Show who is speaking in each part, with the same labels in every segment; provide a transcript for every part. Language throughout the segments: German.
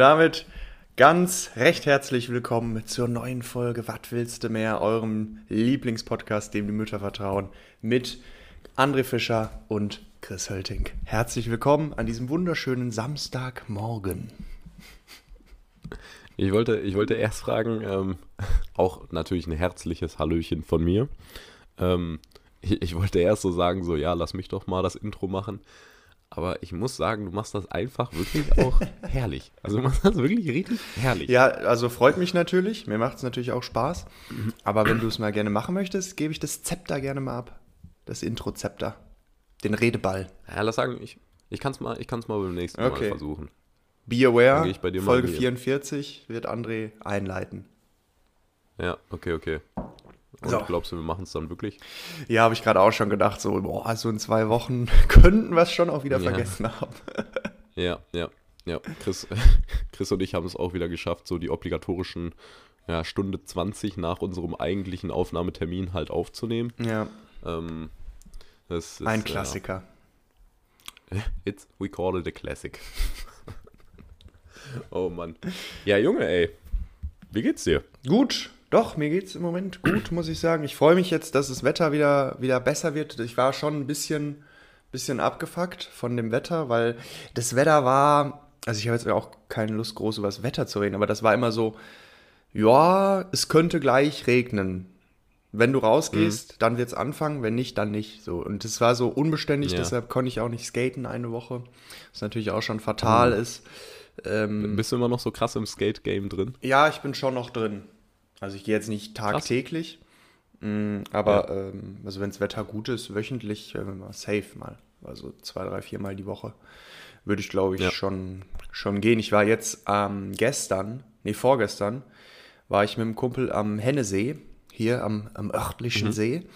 Speaker 1: damit ganz recht herzlich willkommen zur neuen Folge Was willst du mehr, eurem Lieblingspodcast, dem die Mütter vertrauen, mit André Fischer und Chris Hölting. Herzlich willkommen an diesem wunderschönen Samstagmorgen.
Speaker 2: Ich wollte, ich wollte erst fragen, ähm, auch natürlich ein herzliches Hallöchen von mir. Ähm, ich, ich wollte erst so sagen, so ja, lass mich doch mal das Intro machen. Aber ich muss sagen, du machst das einfach wirklich auch herrlich. Also du machst das wirklich richtig herrlich.
Speaker 1: Ja, also freut mich natürlich. Mir macht es natürlich auch Spaß. Aber wenn du es mal gerne machen möchtest, gebe ich das Zepter gerne mal ab. Das Intro-Zepter. Den Redeball.
Speaker 2: Ja, lass sagen, ich, ich kann es mal, mal beim nächsten
Speaker 1: Okay.
Speaker 2: Mal versuchen.
Speaker 1: Be aware, Folge
Speaker 2: hier.
Speaker 1: 44 wird André einleiten.
Speaker 2: Ja, okay, okay. Und
Speaker 1: So.
Speaker 2: glaubst du, wir machen es dann wirklich?
Speaker 1: Ja, habe ich gerade auch schon gedacht, so, boah, so in zwei Wochen könnten wir es schon auch wieder
Speaker 2: Ja.
Speaker 1: vergessen haben.
Speaker 2: Ja, ja, ja. Chris, Chris und ich haben es auch wieder geschafft, so die obligatorischen ja, Stunde 20 nach unserem eigentlichen Aufnahmetermin halt aufzunehmen.
Speaker 1: Ja,
Speaker 2: Ähm, das ist,
Speaker 1: ein
Speaker 2: äh,
Speaker 1: Klassiker.
Speaker 2: It's, we call it a classic. oh Mann. Ja, Junge, ey. Wie geht's dir?
Speaker 1: Gut, doch, mir geht's im Moment gut, muss ich sagen. Ich freue mich jetzt, dass das Wetter wieder, wieder besser wird. Ich war schon ein bisschen, bisschen abgefuckt von dem Wetter, weil das Wetter war, also ich habe jetzt auch keine Lust, groß über das Wetter zu reden, aber das war immer so, ja, es könnte gleich regnen. Wenn du rausgehst, dann wird's anfangen, wenn nicht, dann nicht. So. Und es war so unbeständig,
Speaker 2: Ja.
Speaker 1: deshalb konnte ich auch nicht skaten eine Woche. Was natürlich auch schon fatal ist. Ähm,
Speaker 2: Bist du immer noch so krass im Skate-Game drin?
Speaker 1: ja, ich bin schon noch drin. Also ich gehe jetzt nicht tagtäglich, mm, aber ähm, also wenn das Wetter gut ist, wöchentlich äh, mal safe mal. Also zwei, drei, vier Mal die Woche würde ich, glaube ich,
Speaker 2: Ja.
Speaker 1: schon, schon gehen. Ich war jetzt ähm, gestern, nee, vorgestern, war ich mit einem Kumpel am Hennesee, hier am, am örtlichen See.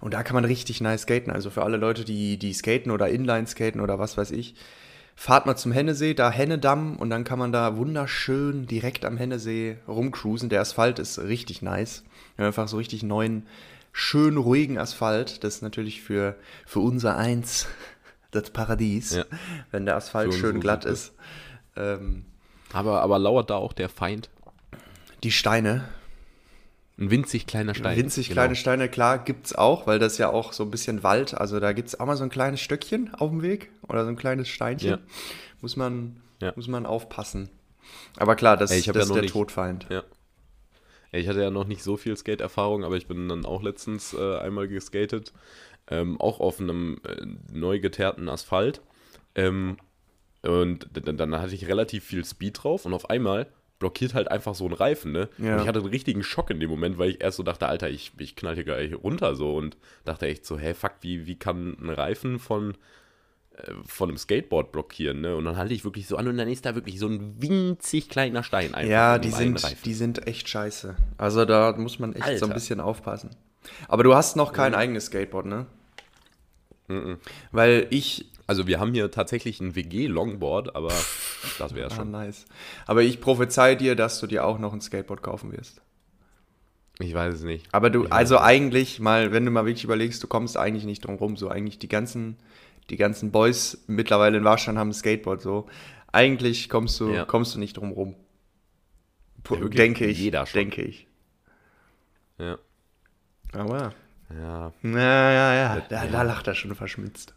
Speaker 1: Und da kann man richtig nice skaten. Also für alle Leute, die, die skaten oder Inline skaten oder was weiß ich, fahrt mal zum Hennesee, da Hennedamm und dann kann man da wunderschön direkt am Hennesee rumcruisen. Der Asphalt ist richtig nice. Wir haben einfach so richtig neuen, schön ruhigen Asphalt. Das ist natürlich für, für unser Eins das Paradies,
Speaker 2: Ja.
Speaker 1: wenn der Asphalt schön
Speaker 2: unsere
Speaker 1: glatt
Speaker 2: Suppe.
Speaker 1: ist. Ähm,
Speaker 2: Aber, aber lauert da auch der Feind?
Speaker 1: die Steine,
Speaker 2: Ein winzig kleiner Stein.
Speaker 1: Winzig
Speaker 2: Genau.
Speaker 1: kleine Steine, klar, gibt's auch, weil das ja auch so ein bisschen Wald, also da gibt's auch mal so ein kleines Stöckchen auf dem Weg oder so ein kleines Steinchen.
Speaker 2: Ja.
Speaker 1: Muss man,
Speaker 2: Ja.
Speaker 1: muss man aufpassen. Aber klar, das,
Speaker 2: Ey,
Speaker 1: das
Speaker 2: ja
Speaker 1: ist der
Speaker 2: nicht-
Speaker 1: Todfeind.
Speaker 2: Ja. Ey, Ich hatte ja noch nicht so viel Skate-Erfahrung, aber ich bin dann auch letztens äh, einmal geskatet. Ähm, auch auf einem äh, neu geteerten Asphalt. Ähm, und dann, dann hatte ich relativ viel Speed drauf und auf einmal blockiert halt einfach so ein Reifen, ne?
Speaker 1: Ja.
Speaker 2: Und ich hatte einen richtigen Schock in dem Moment, weil ich erst so dachte, Alter, ich, ich knall hier gleich runter so und dachte echt so, hä, fuck, wie, wie kann ein Reifen von, äh, von einem Skateboard blockieren, ne? Und dann halte ich wirklich so an und dann ist da wirklich so ein winzig kleiner Stein einfach
Speaker 1: Ja, die
Speaker 2: einen
Speaker 1: sind,
Speaker 2: Reifen.
Speaker 1: die sind echt scheiße. Also da muss man echt so ein
Speaker 2: Alter.
Speaker 1: bisschen aufpassen. Aber du hast noch kein eigenes Skateboard, ne? Weil ich,
Speaker 2: Also wir haben hier tatsächlich ein WG-Longboard, aber das wäre
Speaker 1: ah,
Speaker 2: schon.
Speaker 1: nice. Aber ich prophezei dir, dass du dir auch noch ein Skateboard kaufen wirst.
Speaker 2: Ich weiß es nicht.
Speaker 1: Aber du,
Speaker 2: Ich
Speaker 1: also eigentlich mal, wenn du mal wirklich überlegst, du kommst eigentlich nicht drum rum. So eigentlich die ganzen, die ganzen Boys mittlerweile in Warstein haben ein Skateboard. So eigentlich kommst du,
Speaker 2: Ja.
Speaker 1: kommst du nicht drum rum.
Speaker 2: Ja,
Speaker 1: denke ich.
Speaker 2: jeder schon.
Speaker 1: Denke ich.
Speaker 2: Ja.
Speaker 1: Aber
Speaker 2: Ja.
Speaker 1: na ja, ja, da, da lacht er schon verschmitzt.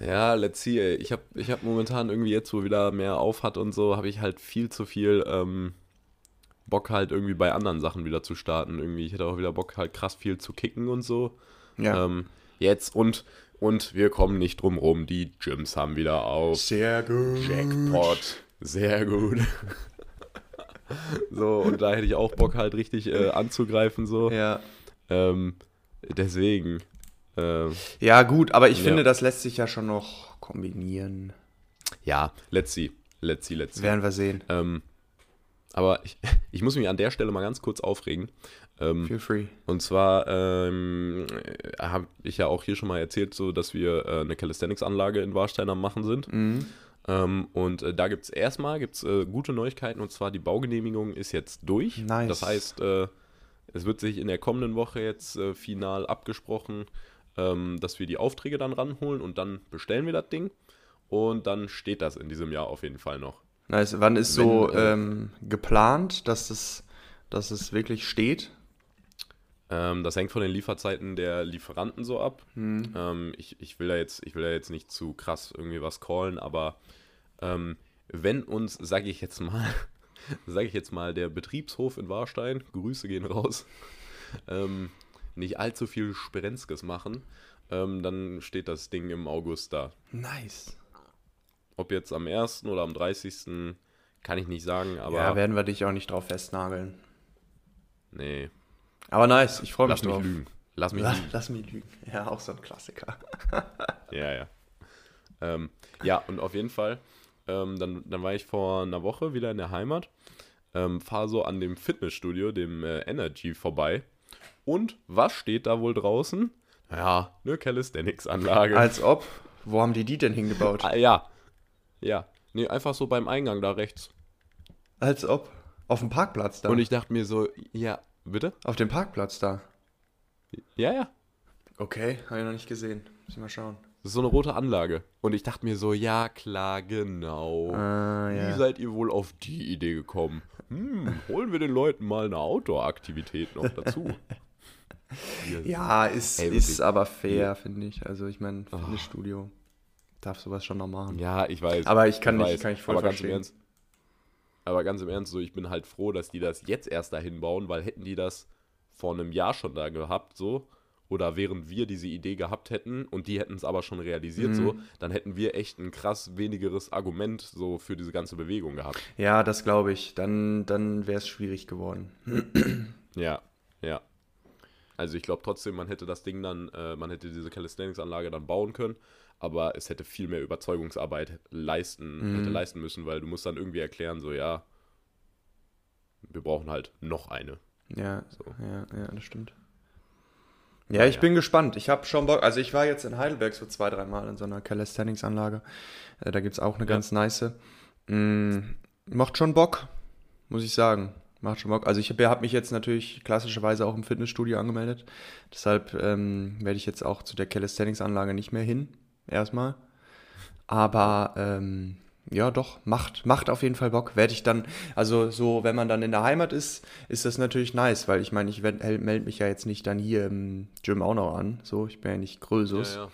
Speaker 2: Ja, let's see, ey. Ich habe ich hab momentan irgendwie jetzt, wo wieder mehr auf hat und so, habe ich halt viel zu viel ähm, Bock halt irgendwie bei anderen Sachen wieder zu starten. Irgendwie, ich hätte auch wieder Bock halt krass viel zu kicken und so.
Speaker 1: Ja.
Speaker 2: Ähm, jetzt und und wir kommen nicht drum rum, die Gyms haben wieder auf.
Speaker 1: Sehr gut.
Speaker 2: Jackpot. Sehr gut. so, und da hätte ich auch Bock halt richtig äh, anzugreifen, so.
Speaker 1: Ja.
Speaker 2: Ähm, deswegen. Ähm,
Speaker 1: Ja, gut, aber ich
Speaker 2: Ja.
Speaker 1: finde, das lässt sich ja schon noch kombinieren.
Speaker 2: ja, let's see. Let's see, let's see.
Speaker 1: Werden wir sehen.
Speaker 2: Ähm, aber ich, ich muss mich an der Stelle mal ganz kurz aufregen. Ähm,
Speaker 1: Feel free.
Speaker 2: und zwar ähm, habe ich ja auch hier schon mal erzählt, so dass wir äh, eine Calisthenics-Anlage in Warstein am Machen sind.
Speaker 1: Mhm.
Speaker 2: Ähm, und äh, da gibt es erstmal gibt's, äh, gute Neuigkeiten und zwar die Baugenehmigung ist jetzt durch.
Speaker 1: Nice.
Speaker 2: Das heißt, äh, es wird sich in der kommenden Woche jetzt äh, final abgesprochen, ähm, dass wir die Aufträge dann ranholen und dann bestellen wir das Ding. Und dann steht das in diesem Jahr auf jeden Fall noch.
Speaker 1: Nice. Wann ist
Speaker 2: Wenn,
Speaker 1: so
Speaker 2: äh,
Speaker 1: ähm, geplant, dass es, dass es wirklich steht?
Speaker 2: Ähm, das hängt von den Lieferzeiten der Lieferanten so ab.
Speaker 1: Hm.
Speaker 2: Ähm, ich, ich, will da jetzt, ich will da jetzt nicht zu krass irgendwie was callen, aber ähm, wenn uns, sage ich jetzt mal, sage ich jetzt mal, der Betriebshof in Warstein, Grüße gehen raus, ähm, nicht allzu viel Sperenzkes machen, ähm, dann steht das Ding im August da.
Speaker 1: Nice.
Speaker 2: Ob jetzt am 1. oder am 30. kann ich nicht sagen, aber
Speaker 1: ja, werden wir dich auch nicht drauf festnageln.
Speaker 2: nee,
Speaker 1: Aber nice, ich freue mich
Speaker 2: lass mich
Speaker 1: drauf.
Speaker 2: lügen. Lass mich
Speaker 1: Lass,
Speaker 2: lügen.
Speaker 1: lass mich lügen. Ja, auch so ein Klassiker.
Speaker 2: Ja, ja. Ähm, ja, und auf jeden Fall, ähm, dann, dann war ich vor einer Woche wieder in der Heimat, ähm, fahre so an dem Fitnessstudio, dem äh, Energy, vorbei. Und was steht da wohl draußen? Ja, eine Calisthenics-Anlage.
Speaker 1: Als ob. Wo haben die die denn hingebaut?
Speaker 2: Ah, ja. Ja. Nee, einfach so beim Eingang da rechts.
Speaker 1: Als ob. Auf dem Parkplatz da.
Speaker 2: Und ich dachte mir so, ja, bitte?
Speaker 1: Auf dem Parkplatz da.
Speaker 2: Ja, ja.
Speaker 1: Okay, habe ich noch nicht gesehen. Muss ich mal schauen.
Speaker 2: Das ist so eine rote Anlage. Und ich dachte mir so, ja, klar, genau.
Speaker 1: Ah,
Speaker 2: Wie
Speaker 1: ja.
Speaker 2: seid ihr wohl auf die Idee gekommen? Hm, holen wir den Leuten mal eine Outdoor-Aktivität noch dazu.
Speaker 1: Ja, ist,
Speaker 2: Ey,
Speaker 1: ist aber fair, finde ich. Also ich meine, Fitnessstudio darf sowas schon noch machen.
Speaker 2: Ja, ich weiß.
Speaker 1: Aber ich kann nicht-
Speaker 2: weiß.
Speaker 1: kann ich voll
Speaker 2: aber ganz im
Speaker 1: verstehen.
Speaker 2: Ernst. Aber ganz im Ernst, so, ich bin halt froh, dass die das jetzt erst dahin bauen, weil hätten die das vor einem Jahr schon da gehabt, so, oder während wir diese Idee gehabt hätten und die hätten es aber schon realisiert,
Speaker 1: Mhm.
Speaker 2: so, dann hätten wir echt ein krass wenigeres Argument so für diese ganze Bewegung gehabt.
Speaker 1: Ja, das glaube ich. Dann, dann wäre es schwierig geworden.
Speaker 2: Ja, ja. Also ich glaube trotzdem, man hätte das Ding dann, äh, man hätte diese Calisthenics-Anlage dann bauen können, aber es hätte viel mehr Überzeugungsarbeit leisten, hätte leisten müssen, weil du musst dann irgendwie erklären, so ja, wir brauchen halt noch eine.
Speaker 1: Ja,
Speaker 2: So.
Speaker 1: ja, ja, das stimmt. Ja, ich
Speaker 2: ja.
Speaker 1: bin gespannt. Ich habe schon Bock. Also ich war jetzt in Heidelberg so zwei, dreimal in so einer Calisthenics-Anlage. Äh, da gibt es auch eine ganz nice. Mm, macht schon Bock, muss ich sagen. Macht schon Bock. Also ich habe hab mich jetzt natürlich klassischerweise auch im Fitnessstudio angemeldet. Deshalb ähm, werde ich jetzt auch zu der Calisthenics-Anlage nicht mehr hin. Erstmal. Aber ähm, ja, doch, macht, macht auf jeden Fall Bock. Werde ich dann, also so, wenn man dann in der Heimat ist, ist das natürlich nice, weil ich meine, ich melde mich ja jetzt nicht dann hier im Gym auch noch an. So, ich bin ja nicht Grösus.
Speaker 2: Ja,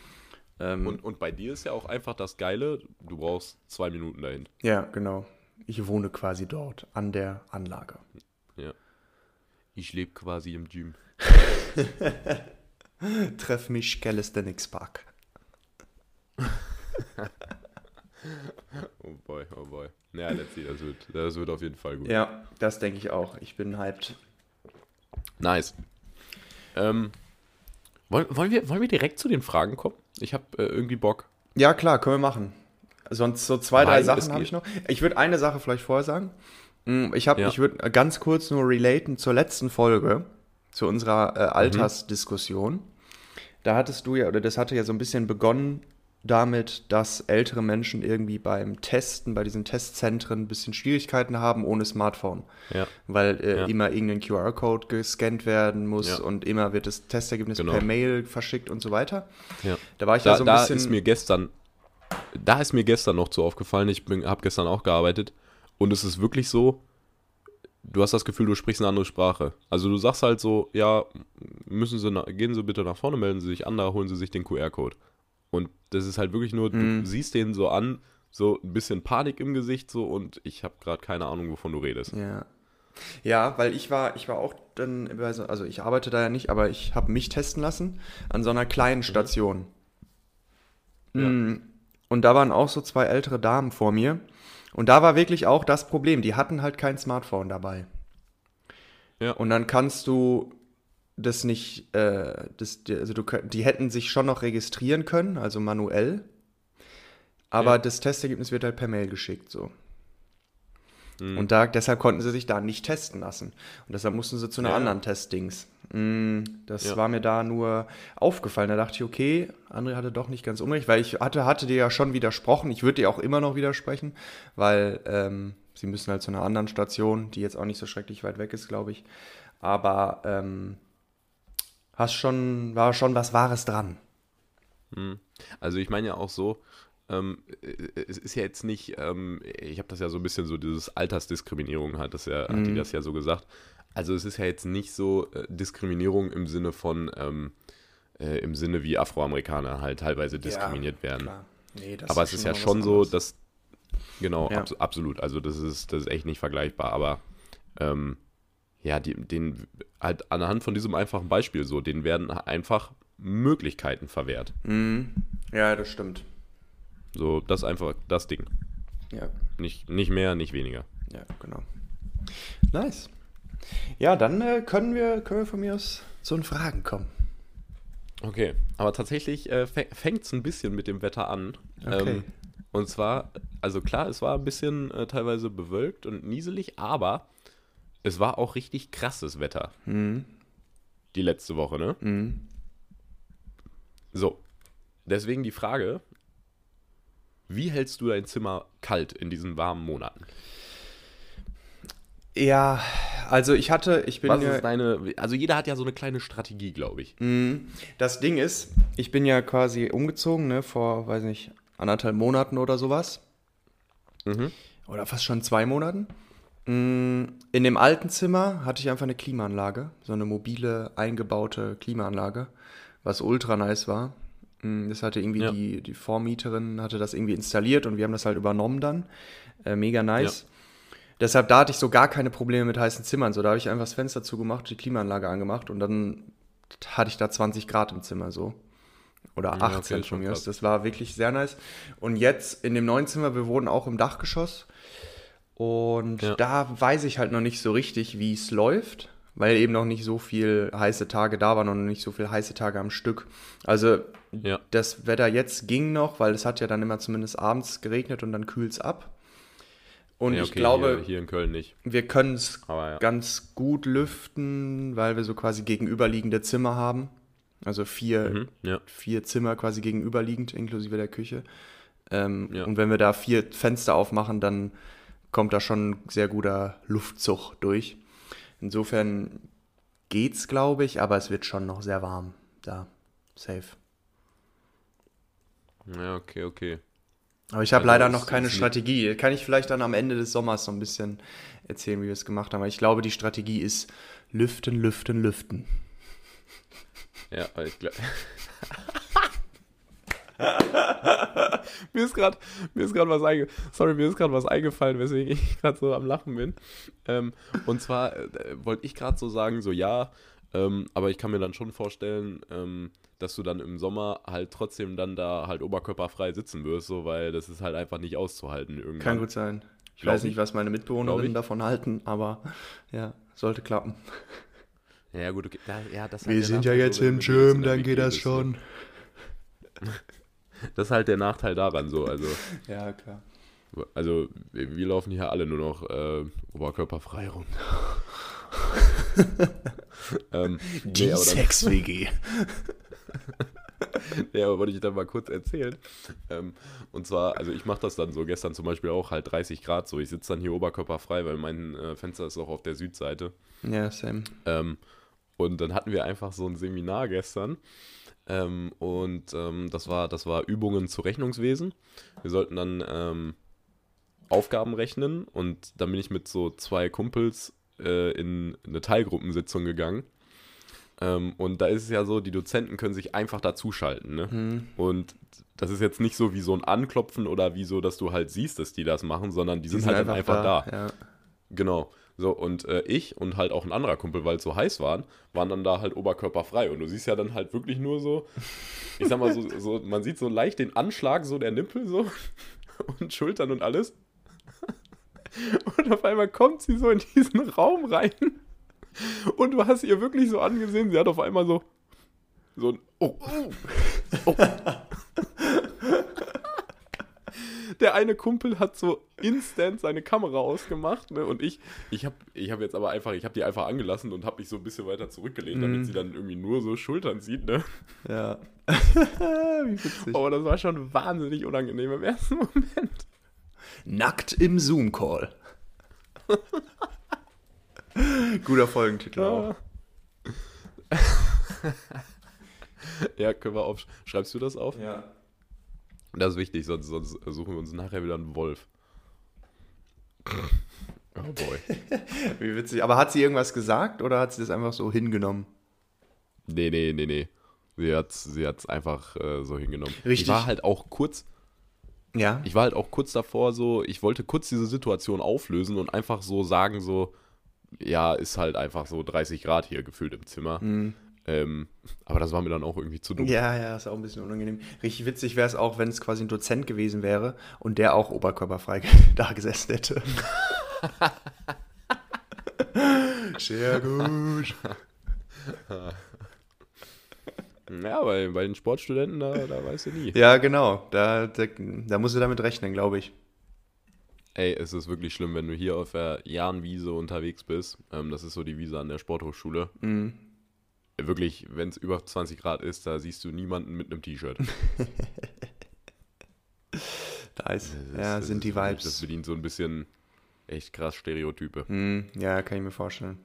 Speaker 1: Ähm,
Speaker 2: Und, und bei dir ist ja auch einfach das Geile, du brauchst zwei Minuten dahin.
Speaker 1: ja, genau. Ich wohne quasi dort an der Anlage.
Speaker 2: Ja. Ich lebe quasi im Gym.
Speaker 1: Treff mich Calisthenics Park.
Speaker 2: Oh boy, oh boy. Ja, let's see, das wird, das wird auf jeden Fall gut.
Speaker 1: Ja, das denke ich auch. Ich bin hyped.
Speaker 2: Nice. Ähm, wollen, wollen, wir, wollen wir direkt zu den Fragen kommen? Ich habe äh, irgendwie Bock.
Speaker 1: Ja, klar, können wir machen. Sonst so zwei, drei
Speaker 2: Weil es
Speaker 1: Sachen habe ich noch. Ich würde eine Sache vielleicht vorher sagen. Mm, Ich, hab-
Speaker 2: Ja.
Speaker 1: ich würde ganz kurz nur relaten zur letzten Folge, zu unserer äh, Altersdiskussion. Da hattest du ja, oder das hatte ja so ein bisschen begonnen damit, dass ältere Menschen irgendwie beim Testen, bei diesen Testzentren ein bisschen Schwierigkeiten haben ohne Smartphone.
Speaker 2: Ja.
Speaker 1: Weil äh,
Speaker 2: Ja.
Speaker 1: immer irgendein QR-Code gescannt werden muss
Speaker 2: Ja.
Speaker 1: und immer wird das Testergebnis
Speaker 2: Genau.
Speaker 1: per Mail verschickt und so weiter. Da war ich
Speaker 2: Da,
Speaker 1: ja so ein
Speaker 2: da
Speaker 1: bisschen.
Speaker 2: ist mir gestern, da ist mir gestern noch zu aufgefallen, ich habe gestern auch gearbeitet und es ist wirklich so, du hast das Gefühl, du sprichst eine andere Sprache. Also du sagst halt so, ja, müssen Sie, gehen Sie bitte nach vorne, melden Sie sich an, da holen Sie sich den QR-Code. Und das ist halt wirklich nur,
Speaker 1: Mhm.
Speaker 2: du siehst den so an, so ein bisschen Panik im Gesicht so und ich habe gerade keine Ahnung, wovon du redest.
Speaker 1: Ja. Ja, weil ich war, ich war auch dann, bei so- also ich arbeite da ja nicht, aber ich habe mich testen lassen an so einer kleinen Station. Mm, Und da waren auch so zwei ältere Damen vor mir. Und da war wirklich auch das Problem, die hatten halt kein Smartphone dabei.
Speaker 2: Ja.
Speaker 1: Und dann kannst du das nicht, äh, das, also du, die hätten sich schon noch registrieren können, also manuell. Aber
Speaker 2: Ja.
Speaker 1: das Testergebnis wird halt per Mail geschickt, so.
Speaker 2: Mhm.
Speaker 1: Und da, deshalb konnten sie sich da nicht testen lassen. Und deshalb mussten sie zu einer
Speaker 2: ja.
Speaker 1: anderen Testdings. Mm, Das
Speaker 2: Ja.
Speaker 1: war mir da nur aufgefallen. Da dachte ich, okay, André hatte doch nicht ganz unrecht, weil ich hatte, hatte dir ja schon widersprochen. Ich würde dir auch immer noch widersprechen, weil ähm, sie müssen halt zu einer anderen Station, die jetzt auch nicht so schrecklich weit weg ist, glaube ich. Aber ähm, hast schon, war schon was Wahres dran.
Speaker 2: Mhm. Also ich meine ja auch so, ähm, es ist ja jetzt nicht, ähm, ich habe das ja so ein bisschen so, dieses Altersdiskriminierung hat, das ja, hat die das ja so gesagt. Also es ist ja jetzt nicht so äh, Diskriminierung im Sinne von, ähm, äh, im Sinne wie Afroamerikaner halt teilweise diskriminiert werden.
Speaker 1: Klar. Nee,
Speaker 2: Aber es ist ja schon so, dass. Genau,
Speaker 1: Ja.
Speaker 2: abs absolut. Also das ist, das ist echt nicht vergleichbar. Aber ähm, ja, die, den halt anhand von diesem einfachen Beispiel so, denen werden einfach Möglichkeiten verwehrt.
Speaker 1: Mhm. Ja, das stimmt.
Speaker 2: So, das ist einfach das Ding.
Speaker 1: Ja,
Speaker 2: Nicht, nicht mehr, nicht weniger.
Speaker 1: ja, genau. Nice. Ja, dann äh, können, wir, können wir von mir aus zu den Fragen kommen.
Speaker 2: Okay, aber tatsächlich äh, fängt es ein bisschen mit dem Wetter an.
Speaker 1: Okay.
Speaker 2: Ähm, und zwar, also klar, es war ein bisschen äh, teilweise bewölkt und nieselig, aber es war auch richtig krasses Wetter.
Speaker 1: Mhm.
Speaker 2: Die letzte Woche, ne?
Speaker 1: Mhm.
Speaker 2: So, deswegen die Frage, wie hältst du dein Zimmer kalt in diesen warmen Monaten?
Speaker 1: Ja, also ich hatte, ich bin
Speaker 2: Was
Speaker 1: ja,
Speaker 2: ist deine, also jeder hat ja so eine kleine Strategie, glaube ich.
Speaker 1: Mhm. Das Ding ist, ich bin ja quasi umgezogen, ne, vor, weiß nicht, anderthalb Monaten oder sowas.
Speaker 2: Mhm.
Speaker 1: Oder fast schon zwei Monaten. Mm, In dem alten Zimmer hatte ich einfach eine Klimaanlage, so eine mobile, eingebaute Klimaanlage, was ultra nice war. Mm, Das hatte irgendwie
Speaker 2: Ja.
Speaker 1: die, die Vormieterin hatte das irgendwie installiert und wir haben das halt übernommen dann. Äh, mega nice. Deshalb, da hatte ich so gar keine Probleme mit heißen Zimmern. So, da habe ich einfach das Fenster zugemacht, die Klimaanlage angemacht und dann hatte ich da 20 Grad im Zimmer so. Oder
Speaker 2: Ja, okay,
Speaker 1: 18
Speaker 2: ist
Speaker 1: von mir aus. Das war wirklich sehr nice. Und jetzt in dem neuen Zimmer, wir wohnen auch im Dachgeschoss. Und
Speaker 2: Ja.
Speaker 1: da weiß ich halt noch nicht so richtig, wie es läuft, weil eben noch nicht so viel heiße Tage da waren und nicht so viele heiße Tage am Stück. Also
Speaker 2: Ja.
Speaker 1: das Wetter jetzt ging noch, weil es hat ja dann immer zumindest abends geregnet und dann kühlt es ab. Und
Speaker 2: ja,
Speaker 1: ich
Speaker 2: okay,
Speaker 1: glaube,
Speaker 2: hier, hier in Köln nicht.
Speaker 1: wir können es
Speaker 2: ja.
Speaker 1: ganz gut lüften, weil wir so quasi gegenüberliegende Zimmer haben. Also vier,
Speaker 2: Mhm,
Speaker 1: vier Zimmer quasi gegenüberliegend, inklusive der Küche. Ähm. Und wenn wir da vier Fenster aufmachen, dann kommt da schon ein sehr guter Luftzug durch. Insofern geht's, glaube ich, aber es wird schon noch sehr warm da. Safe.
Speaker 2: Ja, okay, okay.
Speaker 1: Aber ich habe
Speaker 2: Also
Speaker 1: leider noch keine Strategie. Kann ich vielleicht dann am Ende des Sommers so ein bisschen erzählen, wie wir es gemacht haben. Aber ich glaube, die Strategie ist lüften, lüften, lüften.
Speaker 2: Ja, ich glaube. mir ist gerade mir ist gerade was einge sorry mir ist gerade was eingefallen weswegen ich gerade so am lachen bin ähm, und zwar äh, wollte ich gerade so sagen so ja ähm, aber ich kann mir dann schon vorstellen ähm, dass du dann im Sommer halt trotzdem dann da halt oberkörperfrei sitzen wirst so weil das ist halt einfach nicht auszuhalten irgendwann
Speaker 1: Kann gut sein. Ich
Speaker 2: Glaub
Speaker 1: weiß nicht,
Speaker 2: ich.
Speaker 1: was meine Mitbewohnerinnen davon halten, aber ja, sollte klappen.
Speaker 2: ja gut okay. da, ja, halt
Speaker 1: Wir sind ja jetzt im Gym, dann geht das
Speaker 2: ne?
Speaker 1: schon.
Speaker 2: Das ist halt der Nachteil daran so also
Speaker 1: Ja, klar.
Speaker 2: Also, wir laufen hier alle nur noch äh, oberkörperfrei rum. ähm, nee, aber dann,
Speaker 1: Sex-WG.
Speaker 2: ja, aber wollte ich dann mal kurz erzählen. Ähm, und zwar, also ich mache das dann so gestern zum Beispiel auch halt 30 Grad so. Ich sitze dann hier oberkörperfrei, weil mein äh, Fenster ist auch auf der Südseite.
Speaker 1: Ja, same.
Speaker 2: Ähm, und dann hatten wir einfach so ein Seminar gestern. Ähm, und ähm, das, war, das war Übungen zu Rechnungswesen. Wir sollten dann ähm, Aufgaben rechnen und dann bin ich mit so zwei Kumpels äh, in eine Teilgruppensitzung gegangen. Ähm, und da ist es ja so, die Dozenten können sich einfach dazuschalten. Ne?
Speaker 1: Hm.
Speaker 2: Und das ist jetzt nicht so wie so ein Anklopfen oder wie so, dass du halt siehst, dass die das machen, sondern die, sind, halt dann einfach da.
Speaker 1: Ja.
Speaker 2: Genau. So, und äh, ich und halt auch ein anderer Kumpel, weil es so heiß waren, waren dann da halt oberkörperfrei. Und du siehst ja dann halt wirklich nur so, ich sag mal so, so man sieht so leicht den Anschlag so der Nippel so und Schultern und alles. Und auf einmal kommt sie so in diesen Raum rein. Und du hast ihr wirklich so angesehen, sie hat auf einmal so, so ein, oh, oh, oh. Der eine Kumpel hat so instant seine Kamera ausgemacht, ne? Und ich, ich habe ich hab jetzt aber einfach, ich habe die einfach angelassen und habe mich so ein bisschen weiter zurückgelehnt, damit
Speaker 1: Mhm.
Speaker 2: sie dann irgendwie nur so Schultern sieht, ne?
Speaker 1: ja. Wie witzig.
Speaker 2: Aber das war schon wahnsinnig unangenehm im ersten Moment.
Speaker 1: Nackt im Zoom-Call. Guter Folgentitel auch.
Speaker 2: Ja, können wir auf. Schreibst du das auf?
Speaker 1: Ja.
Speaker 2: Das ist wichtig, sonst, sonst suchen wir uns nachher wieder einen Wolf.
Speaker 1: Oh boy. Wie witzig. Aber hat sie irgendwas gesagt oder hat sie das einfach so hingenommen?
Speaker 2: Nee, nee, nee, nee. Sie hat es sie hat's einfach äh, so hingenommen.
Speaker 1: Richtig.
Speaker 2: Ich war halt auch kurz,
Speaker 1: Ja.
Speaker 2: ich war halt auch kurz davor so, ich wollte kurz diese Situation auflösen und einfach so sagen so, ja, ist halt einfach so 30 Grad hier gefühlt im Zimmer. Ähm, aber das war mir dann auch irgendwie zu dumm.
Speaker 1: Ja, ja, ist auch ein bisschen unangenehm. Richtig witzig wäre es auch, wenn es quasi ein Dozent gewesen wäre und der auch oberkörperfrei da gesessen hätte. Sehr gut.
Speaker 2: Ja, bei, bei den Sportstudenten, da, da weißt du nie.
Speaker 1: Ja, genau. Da, da, da musst du damit rechnen, glaube ich.
Speaker 2: Ey, es ist wirklich schlimm, wenn du hier auf der Jahnwiese unterwegs bist. Ähm, das ist so die Wiese an der Sporthochschule.
Speaker 1: Mhm.
Speaker 2: Wirklich, wenn es über 20 Grad ist, da siehst du niemanden mit einem T-Shirt.
Speaker 1: Da ist,
Speaker 2: Das
Speaker 1: ja,
Speaker 2: das
Speaker 1: sind die
Speaker 2: Das
Speaker 1: Vibes.
Speaker 2: bedient so ein bisschen echt krass Stereotype.
Speaker 1: Hm, ja, kann ich mir vorstellen.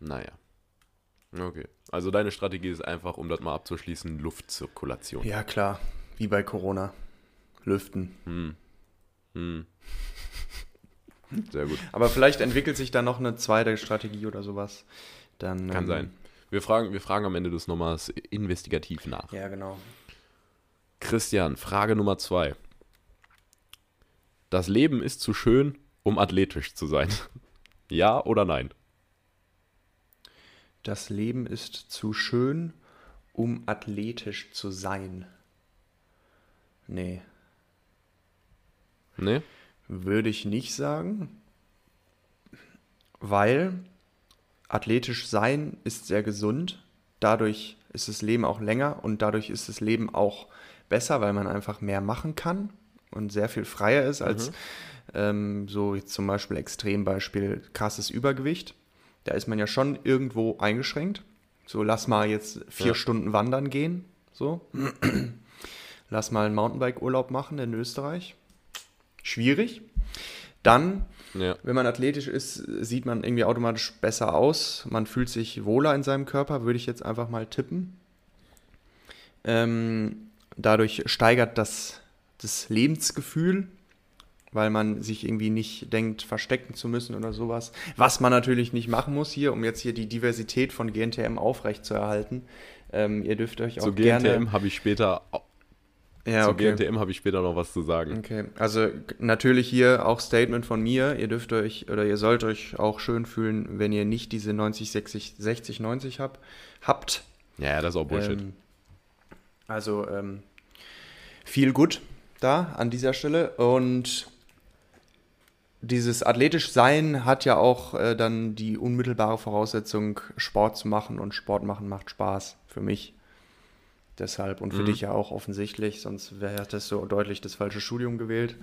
Speaker 2: Naja. Okay. Also deine Strategie ist einfach, um das mal abzuschließen, Luftzirkulation.
Speaker 1: Ja, klar. Wie bei Corona. Lüften.
Speaker 2: Hm. Hm. Sehr gut.
Speaker 1: Aber vielleicht entwickelt sich da noch eine zweite Strategie oder sowas. Dann,
Speaker 2: Kann
Speaker 1: ähm,
Speaker 2: sein. Wir fragen, wir fragen am Ende des Nochmals investigativ nach.
Speaker 1: Ja, genau.
Speaker 2: Christian, Frage Nummer zwei. Das Leben ist zu schön, um athletisch zu sein. ja oder nein?
Speaker 1: Das Leben ist zu schön, um athletisch zu sein. Nee,
Speaker 2: Ne?
Speaker 1: würde ich nicht sagen, weil athletisch sein ist sehr gesund. Dadurch ist das Leben auch länger und dadurch ist das Leben auch besser, weil man einfach mehr machen kann und sehr viel freier ist als ähm, so jetzt zum Beispiel Extrembeispiel krasses Übergewicht. Da ist man ja schon irgendwo eingeschränkt. So, lass mal jetzt vier
Speaker 2: Ja.
Speaker 1: Stunden wandern gehen. So. lass mal einen Mountainbike-Urlaub machen in Österreich. Schwierig. Dann,
Speaker 2: Ja.
Speaker 1: wenn man athletisch ist, sieht man irgendwie automatisch besser aus. Man fühlt sich wohler in seinem Körper, würde ich jetzt einfach mal tippen. Ähm, dadurch steigert das, das Lebensgefühl, weil man sich irgendwie nicht denkt, verstecken zu müssen oder sowas. Was man natürlich nicht machen muss hier, um jetzt hier die Diversität von GNTM aufrechtzuerhalten. Ähm, ihr dürft euch auch
Speaker 2: Zu
Speaker 1: gerne...
Speaker 2: GNTM habe ich später
Speaker 1: Ja,
Speaker 2: zu
Speaker 1: okay.
Speaker 2: GNTM habe ich später noch was zu sagen.
Speaker 1: Okay, also natürlich hier auch Statement von mir. Ihr dürft euch oder ihr sollt euch auch schön fühlen, wenn ihr nicht diese 90, 60, 60, 90 hab, habt.
Speaker 2: Ja, ja, das ist auch Bullshit.
Speaker 1: Ähm, also ähm, viel gut da an dieser Stelle und dieses athletisch sein hat ja auch äh, dann die unmittelbare Voraussetzung, Sport zu machen und Sport machen macht Spaß für mich. Deshalb und für
Speaker 2: Mhm.
Speaker 1: dich ja auch offensichtlich, sonst wäre das so deutlich das falsche Studium gewählt.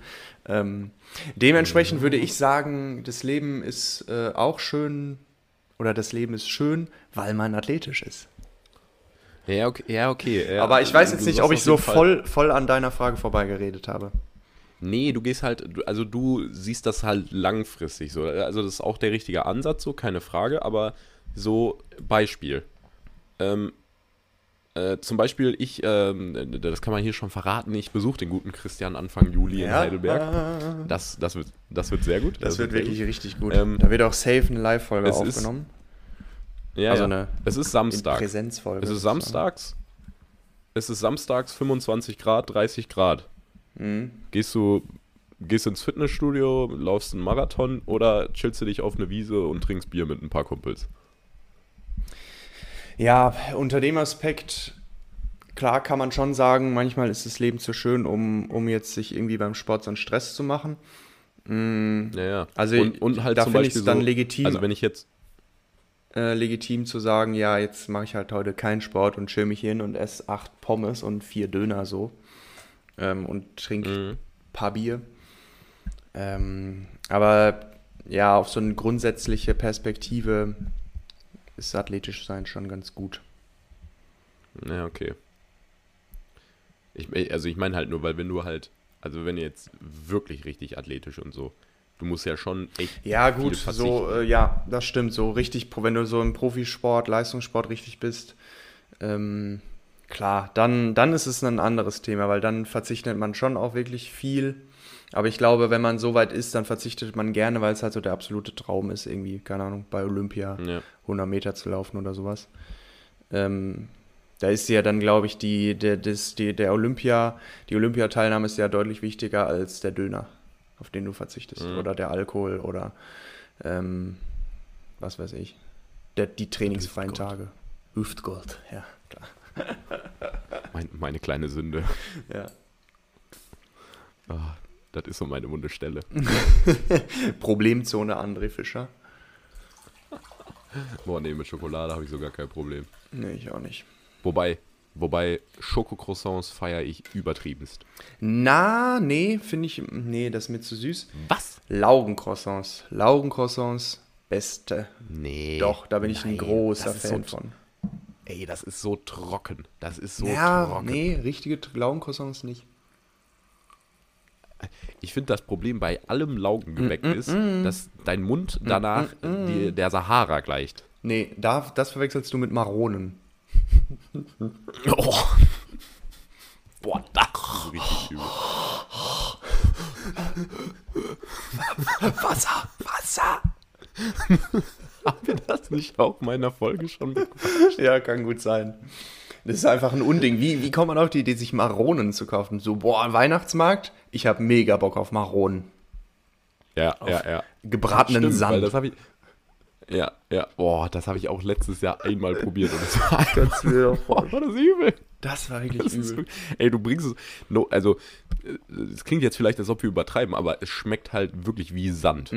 Speaker 1: Ähm, dementsprechend würde ich sagen, das Leben ist äh, auch schön oder das Leben ist schön, weil man athletisch ist.
Speaker 2: ja, okay. Ja, okay ja.
Speaker 1: Aber ich weiß jetzt
Speaker 2: Du
Speaker 1: nicht, ob ich so voll, voll an deiner Frage vorbeigeredet habe.
Speaker 2: Nee, du gehst halt, du- also du siehst das halt langfristig so. Also das ist auch der richtige Ansatz, so, keine Frage, aber so Beispiel. Ähm, äh, zum Beispiel, ich, ähm, das kann man hier schon verraten, ich besuche den guten Christian Anfang Juli in Heidelberg. Das, das, wird, das wird sehr gut.
Speaker 1: Das wird
Speaker 2: sehr
Speaker 1: wirklich richtig gut.
Speaker 2: Ähm,
Speaker 1: da wird auch safe eine Live-Folge
Speaker 2: ist
Speaker 1: aufgenommen.
Speaker 2: gut. Ja,
Speaker 1: also
Speaker 2: ja.
Speaker 1: eine
Speaker 2: es ist Samstag.
Speaker 1: Präsenzfolge.
Speaker 2: Es ist samstags. Es ist samstags 25 Grad, 30 Grad.
Speaker 1: Mhm.
Speaker 2: Gehst du gehst ins Fitnessstudio, laufst einen Marathon oder chillst du dich auf eine Wiese und trinkst Bier mit ein paar Kumpels?
Speaker 1: Ja, unter dem Aspekt, klar kann man schon sagen, manchmal ist das Leben zu schön, um, um jetzt sich irgendwie beim Sport so einen Stress zu machen. Mm,
Speaker 2: Ja, ja.
Speaker 1: Also
Speaker 2: und, und halt
Speaker 1: da finde ich es dann
Speaker 2: so,
Speaker 1: legitim,
Speaker 2: Also wenn ich jetzt,
Speaker 1: äh, legitim zu sagen, ja, jetzt mache ich halt heute keinen Sport und chill mich hin und esse acht Pommes und vier Döner so ähm, und trinke
Speaker 2: Mhm.
Speaker 1: ein paar Bier. Ähm, aber ja, auf so eine grundsätzliche Perspektive ist athletisch sein schon ganz gut.
Speaker 2: ja, okay. Ich, also ich meine halt nur, weil wenn du halt, also wenn du jetzt wirklich richtig athletisch und so, du musst ja schon echt
Speaker 1: Ja, gut, so, äh, ja, das stimmt. So richtig, wenn du so im Profisport, Leistungssport richtig bist, ähm, klar, dann, dann ist es ein anderes Thema, weil dann verzichtet man schon auch wirklich viel. Aber ich glaube, wenn man so weit ist, dann verzichtet man gerne, weil es halt so der absolute Traum ist, irgendwie, keine Ahnung, bei Olympia
Speaker 2: Ja.
Speaker 1: 100 Meter zu laufen oder sowas. Ähm, da ist ja dann, glaube ich, die, der, das, die, der Olympia, die Olympiateilnahme ist ja deutlich wichtiger als der Döner, auf den du verzichtest.
Speaker 2: Mhm.
Speaker 1: Oder der Alkohol oder ähm, was weiß ich. Der, die trainingsfreien
Speaker 2: Hüftgold.
Speaker 1: Tage. Hüftgold, ja, klar.
Speaker 2: Mein, meine kleine Sünde.
Speaker 1: Ja.
Speaker 2: Ah, das ist so meine wunde Stelle.
Speaker 1: Problemzone André Fischer.
Speaker 2: Boah, nee, mit Schokolade habe ich sogar kein Problem.
Speaker 1: Nee, ich auch nicht.
Speaker 2: Wobei, wobei Schokocroissants feiere ich übertriebenst.
Speaker 1: Na, nee, finde ich, nee, das ist mir zu süß.
Speaker 2: Was?
Speaker 1: Laugencroissants. Laugencroissants, beste.
Speaker 2: Nee.
Speaker 1: Doch, da bin ich ein großer Fan
Speaker 2: so,
Speaker 1: von.
Speaker 2: Ey, das ist so trocken. Das ist so
Speaker 1: ja,
Speaker 2: trocken.
Speaker 1: nee, richtige Laugencroissants nicht.
Speaker 2: Ich finde, das Problem bei allem Laugengebäck
Speaker 1: Mm,
Speaker 2: ist, dass dein Mund danach die, der Sahara gleicht.
Speaker 1: Nee, da, das verwechselst du mit Maronen.
Speaker 2: Oh. Boah, das ist richtig übel.
Speaker 1: Wasser, Wasser.
Speaker 2: Haben wir das nicht auch in meiner Folge schon bekommen?
Speaker 1: Ja, kann gut sein. Das ist einfach ein Unding. Wie, wie kommt man auf die Idee, sich Maronen zu kaufen? So, boah, Weihnachtsmarkt? Ich habe mega Bock auf Maronen.
Speaker 2: Ja, ja, ja.
Speaker 1: Gebratenen
Speaker 2: Stimmt,
Speaker 1: Sand.
Speaker 2: Weil das habe ich. Ja, ja. Boah, das habe ich auch letztes Jahr einmal probiert und das war einfach.
Speaker 1: mir
Speaker 2: Boah, war das übel.
Speaker 1: Das war wirklich
Speaker 2: Das ist
Speaker 1: übel.
Speaker 2: wirklich, ey, du bringst es. No, also, äh, es klingt jetzt vielleicht, als ob wir übertreiben, aber es schmeckt halt wirklich wie Sand.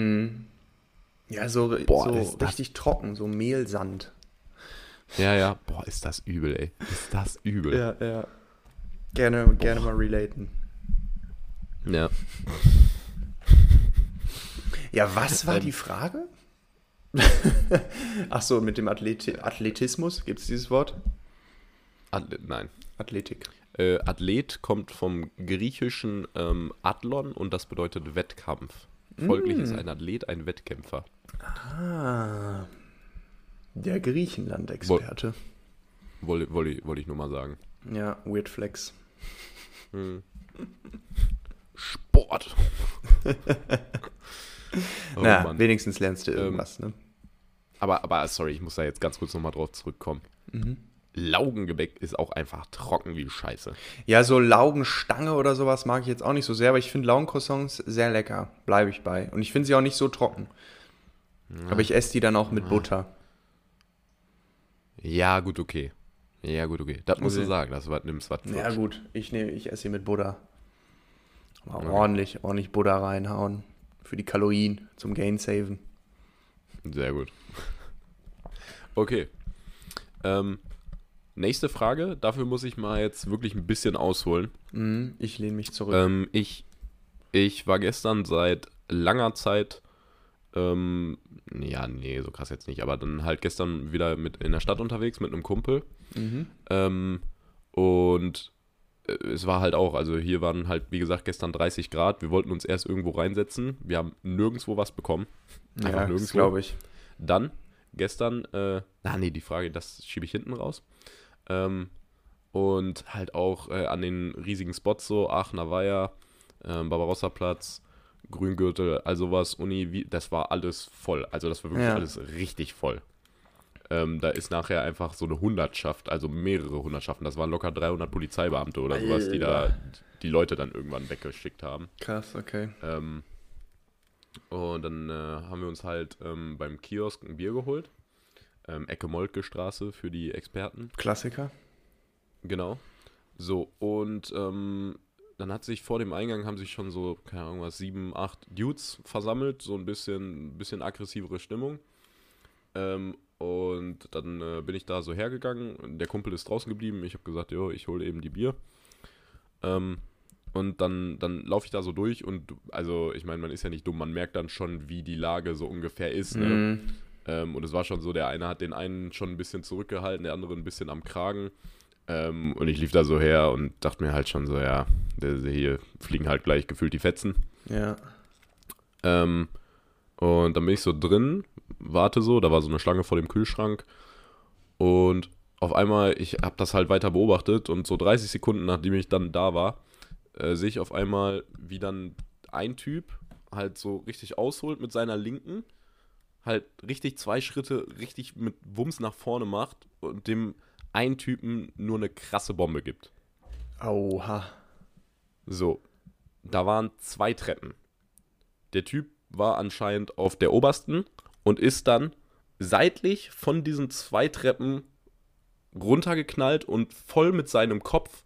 Speaker 1: Ja, so,
Speaker 2: Boah,
Speaker 1: so
Speaker 2: ist das-
Speaker 1: richtig trocken, so Mehlsand.
Speaker 2: Ja, ja. Boah, ist das übel, ey. Ist das übel.
Speaker 1: Ja, ja. Gerne, gerne mal relaten.
Speaker 2: Ja.
Speaker 1: Ja, was war
Speaker 2: Ähm.
Speaker 1: die Frage? Ach so, mit dem Athleti Athletismus, gibt es dieses Wort?
Speaker 2: Athlet, nein.
Speaker 1: Athletik.
Speaker 2: Äh, Athlet kommt vom griechischen ähm, Athlon und das bedeutet Wettkampf. Folglich ist ein Athlet ein Wettkämpfer.
Speaker 1: Ah, der Griechenland-Experte.
Speaker 2: Wolle, wolle, wolle ich nur mal sagen.
Speaker 1: Ja, Weird Flex.
Speaker 2: Sport. oh,
Speaker 1: Na,
Speaker 2: Mann.
Speaker 1: wenigstens lernst du irgendwas, ne?
Speaker 2: Aber, aber sorry, ich muss da jetzt ganz kurz nochmal drauf zurückkommen.
Speaker 1: Mhm.
Speaker 2: Laugengebäck ist auch einfach trocken wie Scheiße.
Speaker 1: Ja, so Laugenstange oder sowas mag ich jetzt auch nicht so sehr, aber ich finde Laugencroissants sehr lecker. Bleibe ich bei. Und ich finde sie auch nicht so trocken. Aber ich esse die dann auch mit Butter.
Speaker 2: Ja, gut, okay. Ja, gut, okay. Das musst du
Speaker 1: Okay.
Speaker 2: sagen, dass du was nimmst, was
Speaker 1: Ja gut, ich nehme, ich esse sie mit Butter. Mal ordentlich, ordentlich Butter reinhauen. Für die Kalorien, zum Gain saven.
Speaker 2: Sehr gut. Okay. Ähm, nächste Frage. Dafür muss ich mal jetzt wirklich ein bisschen ausholen.
Speaker 1: Mhm, ich lehne mich zurück.
Speaker 2: Ähm, ich, ich war gestern seit langer Zeit, ähm, ja, nee, so krass jetzt nicht, aber dann halt gestern wieder mit in der Stadt unterwegs mit einem Kumpel.
Speaker 1: Mhm.
Speaker 2: Ähm, und äh, es war halt auch, also hier waren halt, wie gesagt, gestern 30 Grad. Wir wollten uns erst irgendwo reinsetzen. Wir haben nirgendwo was bekommen. Einfach
Speaker 1: Ja,
Speaker 2: nirgendwo.
Speaker 1: glaube ich.
Speaker 2: Dann, gestern, äh, ah nee, die Frage, das schiebe ich hinten raus. Ähm, und halt auch äh, an den riesigen Spots so, Aachener Weiher, ähm, Barbarossa-Platz, Grüngürtel, all sowas, Uni, wie, das war alles voll. Also das war wirklich
Speaker 1: Ja.
Speaker 2: alles richtig voll. Ähm, da ist nachher einfach so eine Hundertschaft, also mehrere Hundertschaften. Das waren locker 300 Polizeibeamte oder sowas, die da
Speaker 1: Alter.
Speaker 2: die Leute dann irgendwann weggeschickt haben.
Speaker 1: Krass, okay.
Speaker 2: Ähm, und dann äh, haben wir uns halt ähm, beim Kiosk ein Bier geholt. Ähm, Ecke Moltke Straße für die Experten.
Speaker 1: Klassiker.
Speaker 2: Genau. So, und ähm, dann hat sich vor dem Eingang haben sich schon so, keine Ahnung was, sieben, acht Dudes versammelt. So ein bisschen, bisschen aggressivere Stimmung. Ähm, und dann äh, bin ich da so hergegangen. Der Kumpel ist draußen geblieben. Ich habe gesagt, jo, ich hole eben die Bier. Ähm, und dann, dann laufe ich da so durch und also ich meine, man ist ja nicht dumm, man merkt dann schon, wie die Lage so ungefähr ist. Ne?
Speaker 1: Mhm.
Speaker 2: Ähm, und es war schon so, der eine hat den einen schon ein bisschen zurückgehalten, der andere ein bisschen am Kragen. Ähm, und ich lief da so her und dachte mir halt schon so, ja, hier fliegen halt gleich gefühlt die Fetzen.
Speaker 1: Ja.
Speaker 2: Ähm, und dann bin ich so drin, warte so, da war so eine Schlange vor dem Kühlschrank. Und auf einmal, ich habe das halt weiter beobachtet und so 30 Sekunden, nachdem ich dann da war, äh, sehe ich auf einmal, wie dann ein Typ halt so richtig ausholt mit seiner linken, halt richtig zwei Schritte richtig mit Wumms nach vorne macht und dem einen Typen nur eine krasse Bombe gibt.
Speaker 1: Oha.
Speaker 2: So, da waren zwei Treppen. Der Typ war anscheinend auf der obersten und ist dann seitlich von diesen zwei Treppen runtergeknallt und voll mit seinem Kopf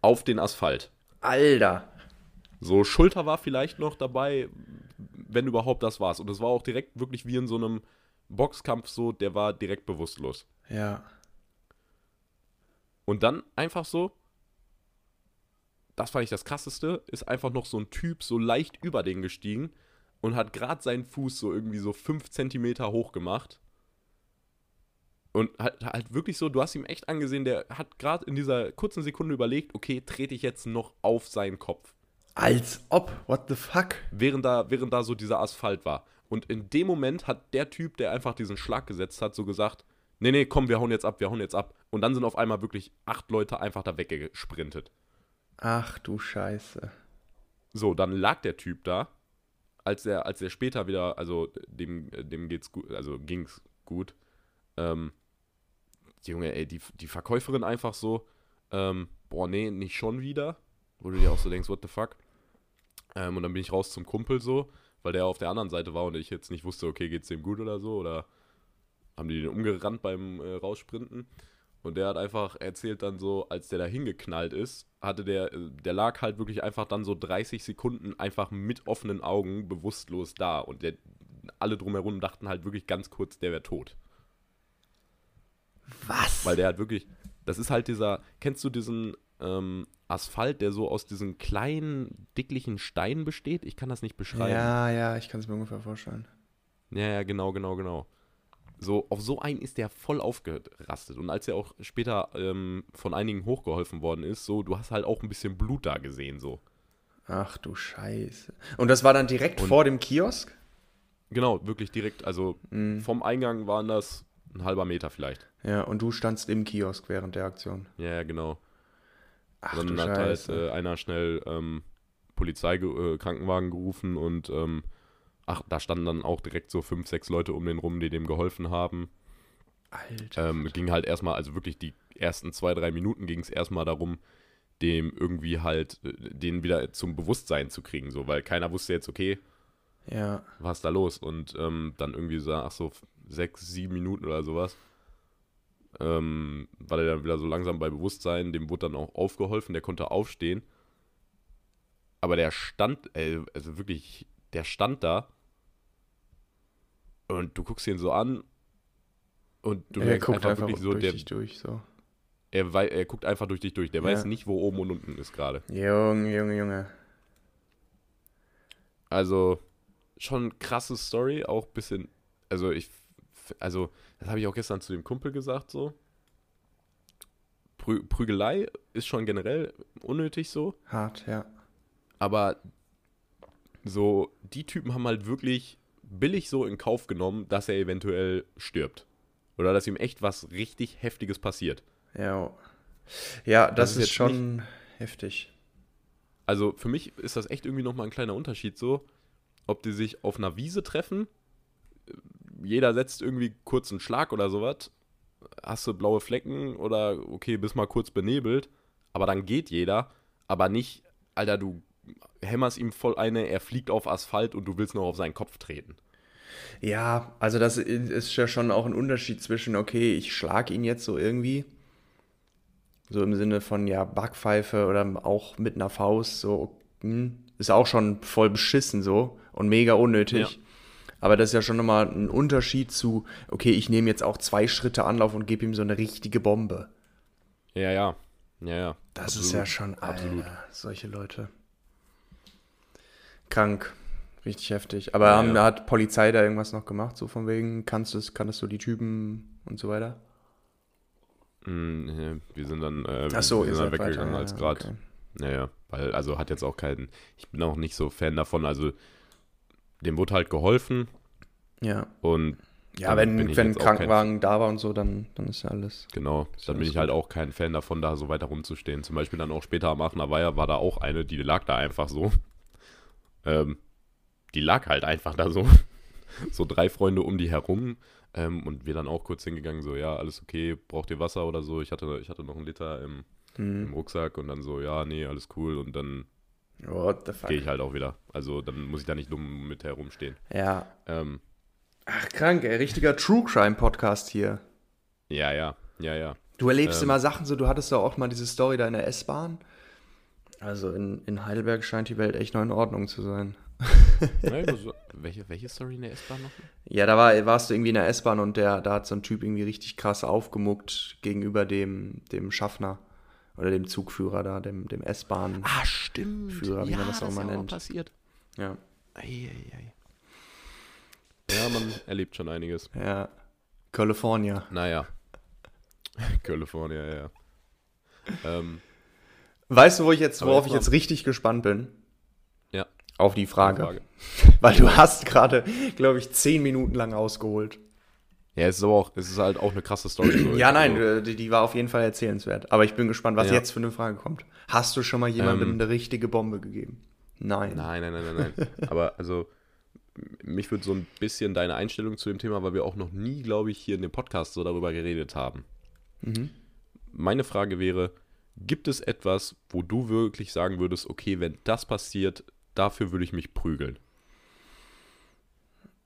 Speaker 2: auf den Asphalt.
Speaker 1: Alter.
Speaker 2: So, Schulter war vielleicht noch dabei, wenn überhaupt das war's. Und es war auch direkt wirklich wie in so einem Boxkampf so, der war direkt bewusstlos.
Speaker 1: Ja.
Speaker 2: Und dann einfach so, das fand ich das krasseste, ist einfach noch so ein Typ so leicht über den gestiegen und hat gerade seinen Fuß so irgendwie so 5 Zentimeter hoch gemacht. Und halt, halt wirklich so, du hast ihm echt angesehen, der hat gerade in dieser kurzen Sekunde überlegt, okay, trete ich jetzt noch auf seinen Kopf.
Speaker 1: Als ob, what the fuck?
Speaker 2: Während da, während da so dieser Asphalt war. Und in dem Moment hat der Typ, der einfach diesen Schlag gesetzt hat, so gesagt, nee, nee, komm, wir hauen jetzt ab, wir hauen jetzt ab. Und dann sind auf einmal wirklich acht Leute einfach da weggesprintet.
Speaker 1: Ach du Scheiße.
Speaker 2: So, dann lag der Typ da, als er, als er später wieder, also dem, dem geht's gut, also ging's gut. Ähm, Junge, ey, die, die Verkäuferin einfach so, ähm, boah, nee, nicht schon wieder. Wo du dir auch so denkst, what the fuck? Ähm, und dann bin ich raus zum Kumpel so, weil der auf der anderen Seite war und ich jetzt nicht wusste, okay, geht's dem gut oder so, oder haben die den umgerannt beim äh, Raussprinten. Und der hat einfach erzählt dann so, als der da hingeknallt ist, hatte der, äh, der lag halt wirklich einfach dann so 30 Sekunden einfach mit offenen Augen bewusstlos da. Und der, alle drumherum dachten halt wirklich ganz kurz, der wäre tot.
Speaker 1: Was?
Speaker 2: Weil der halt wirklich, das ist halt dieser, kennst du diesen ähm, Asphalt, der so aus diesen kleinen, dicklichen Steinen besteht? Ich kann das nicht beschreiben.
Speaker 1: Ja, ja, ich kann es mir ungefähr vorstellen.
Speaker 2: Ja, ja, genau, genau, genau. So, auf so einen ist der voll aufgerastet. Und als er auch später ähm, von einigen hochgeholfen worden ist, so, du hast halt auch ein bisschen Blut da gesehen, so.
Speaker 1: Ach du Scheiße. Und das war dann direkt
Speaker 2: Und-
Speaker 1: vor dem Kiosk?
Speaker 2: Genau, wirklich direkt, also
Speaker 1: Mhm.
Speaker 2: vom Eingang waren das ein halber Meter vielleicht.
Speaker 1: Ja, und du standst im Kiosk während der Aktion.
Speaker 2: Ja, genau.
Speaker 1: Ach
Speaker 2: dann
Speaker 1: du
Speaker 2: hat halt
Speaker 1: Scheiße.
Speaker 2: äh, einer schnell ähm, Polizei, äh, Krankenwagen gerufen und ähm, ach, da standen dann auch direkt so fünf, sechs Leute um den rum, die dem geholfen haben.
Speaker 1: Alter.
Speaker 2: Ähm, ging halt erstmal, also wirklich die ersten zwei, drei Minuten ging es erstmal darum, dem irgendwie halt, äh, den wieder zum Bewusstsein zu kriegen, so, weil keiner wusste jetzt, okay,
Speaker 1: ja.
Speaker 2: was ist da los? Und ähm, dann irgendwie so, ach so, sechs, sieben Minuten oder sowas, ähm, war der dann wieder so langsam bei Bewusstsein, dem wurde dann auch aufgeholfen, der konnte aufstehen. Aber der stand, ey, also wirklich, der stand da und du guckst ihn so an und du
Speaker 1: er
Speaker 2: merkst
Speaker 1: guckt
Speaker 2: einfach,
Speaker 1: einfach,
Speaker 2: wirklich so,
Speaker 1: durch
Speaker 2: der,
Speaker 1: dich durch, so.
Speaker 2: er, wei- er guckt einfach durch dich durch, der
Speaker 1: Ja.
Speaker 2: weiß nicht, wo oben und unten ist gerade.
Speaker 1: Junge, Junge, Junge.
Speaker 2: Also schon krasse Story, auch bisschen, also ich, also das habe ich auch gestern zu dem Kumpel gesagt so. Prü Prügelei ist schon generell unnötig so,
Speaker 1: Hart, ja.
Speaker 2: aber so die Typen haben halt wirklich billig so in Kauf genommen, dass er eventuell stirbt oder dass ihm echt was richtig heftiges passiert.
Speaker 1: Ja, ja das,
Speaker 2: Das ist
Speaker 1: ist, schon heftig.
Speaker 2: Also für mich ist das echt irgendwie nochmal ein kleiner Unterschied so, ob die sich auf einer Wiese treffen, jeder setzt irgendwie kurz einen Schlag oder sowas, hast du blaue Flecken oder okay, bist mal kurz benebelt, aber dann geht jeder, aber nicht, Alter, du hämmerst ihm voll eine, er fliegt auf Asphalt und du willst noch auf seinen Kopf treten.
Speaker 1: Ja, also das ist ja schon auch ein Unterschied zwischen, okay, ich schlag ihn jetzt so irgendwie, so im Sinne von, ja, Backpfeife oder auch mit einer Faust, so, hm, ist auch schon voll beschissen so und mega unnötig.
Speaker 2: Ja.
Speaker 1: Aber das ist ja schon nochmal ein Unterschied zu, okay, ich nehme jetzt auch zwei Schritte Anlauf und gebe ihm so eine richtige Bombe.
Speaker 2: Ja, ja. Ja, ja.
Speaker 1: Das
Speaker 2: Absolut.
Speaker 1: ist ja schon,
Speaker 2: Absolut.
Speaker 1: Alter, solche Leute. Krank. Richtig heftig. Aber
Speaker 2: Ja,
Speaker 1: haben,
Speaker 2: ja.
Speaker 1: hat Polizei da irgendwas noch gemacht? So von wegen, kannst du kannst du die Typen und so weiter?
Speaker 2: Ja, wir sind dann, äh,
Speaker 1: Ach so,
Speaker 2: wir sind dann weggegangen
Speaker 1: weiter,
Speaker 2: als
Speaker 1: ja,
Speaker 2: gerade.
Speaker 1: okay.
Speaker 2: Naja, weil, also hat jetzt auch keinen, ich bin auch nicht so Fan davon, also dem wurde halt geholfen
Speaker 1: Ja,
Speaker 2: und
Speaker 1: Ja,
Speaker 2: bin
Speaker 1: wenn, wenn Krankenwagen da war und so, dann, dann ist ja alles.
Speaker 2: Genau, dann bin
Speaker 1: alles
Speaker 2: ich halt auch kein Fan davon, da so weiter rumzustehen. Zum Beispiel dann auch später am Aachener Weiher war da auch eine, die lag da einfach so. Ähm, die lag halt einfach da so. So drei Freunde um die herum. Ähm, und wir dann auch kurz hingegangen, so, ja, alles okay, braucht ihr Wasser oder so? Ich hatte, ich hatte noch einen Liter im, im Rucksack und dann so, ja, nee, alles cool. Und dann gehe ich halt auch wieder. Also dann muss ich da nicht dumm mit herumstehen.
Speaker 1: Ja.
Speaker 2: Ähm,
Speaker 1: Ach, krank, ey. Richtiger True Crime Podcast hier.
Speaker 2: ja, ja, ja, ja.
Speaker 1: Du erlebst
Speaker 2: Ähm.
Speaker 1: immer Sachen so, du hattest doch auch mal diese Story da in der S-Bahn. Also in, in Heidelberg scheint die Welt echt noch in Ordnung zu sein.
Speaker 2: Ja, du so- welche, welche Story in der S-Bahn noch?
Speaker 1: Ja, da war, warst du irgendwie in der S-Bahn und der, da hat so ein Typ irgendwie richtig krass aufgemuckt gegenüber dem, dem Schaffner oder dem Zugführer da, dem, dem S-Bahn.
Speaker 2: Ah, stimmt.
Speaker 1: Führer, wie man das auch mal nennt.
Speaker 2: passiert.
Speaker 1: Ja,
Speaker 2: Ei, ei, ei. Ja, man erlebt schon einiges.
Speaker 1: ja. California.
Speaker 2: Naja. California, ja. ja. Ähm,
Speaker 1: Weißt du, wo ich jetzt, worauf
Speaker 2: jetzt
Speaker 1: ich jetzt richtig gespannt bin?
Speaker 2: ja.
Speaker 1: Auf die Frage.
Speaker 2: Frage.
Speaker 1: Weil du hast gerade, glaube ich, zehn Minuten lang ausgeholt.
Speaker 2: Ja, es ist aber auch, es ist halt auch eine krasse Story. So.
Speaker 1: Ja, nein,
Speaker 2: Also,
Speaker 1: äh, die, die war auf jeden Fall erzählenswert. Aber ich bin gespannt, was
Speaker 2: Ja.
Speaker 1: jetzt für eine Frage kommt. Hast du schon mal jemandem
Speaker 2: Ähm.
Speaker 1: eine richtige Bombe gegeben? Nein.
Speaker 2: Nein, nein, nein, nein, nein. aber also, mich würde so ein bisschen deine Einstellung zu dem Thema, weil wir auch noch nie, glaube ich, hier in dem Podcast so darüber geredet haben.
Speaker 1: Mhm.
Speaker 2: Meine Frage wäre, gibt es etwas, wo du wirklich sagen würdest, okay, wenn das passiert, dafür würde ich mich prügeln?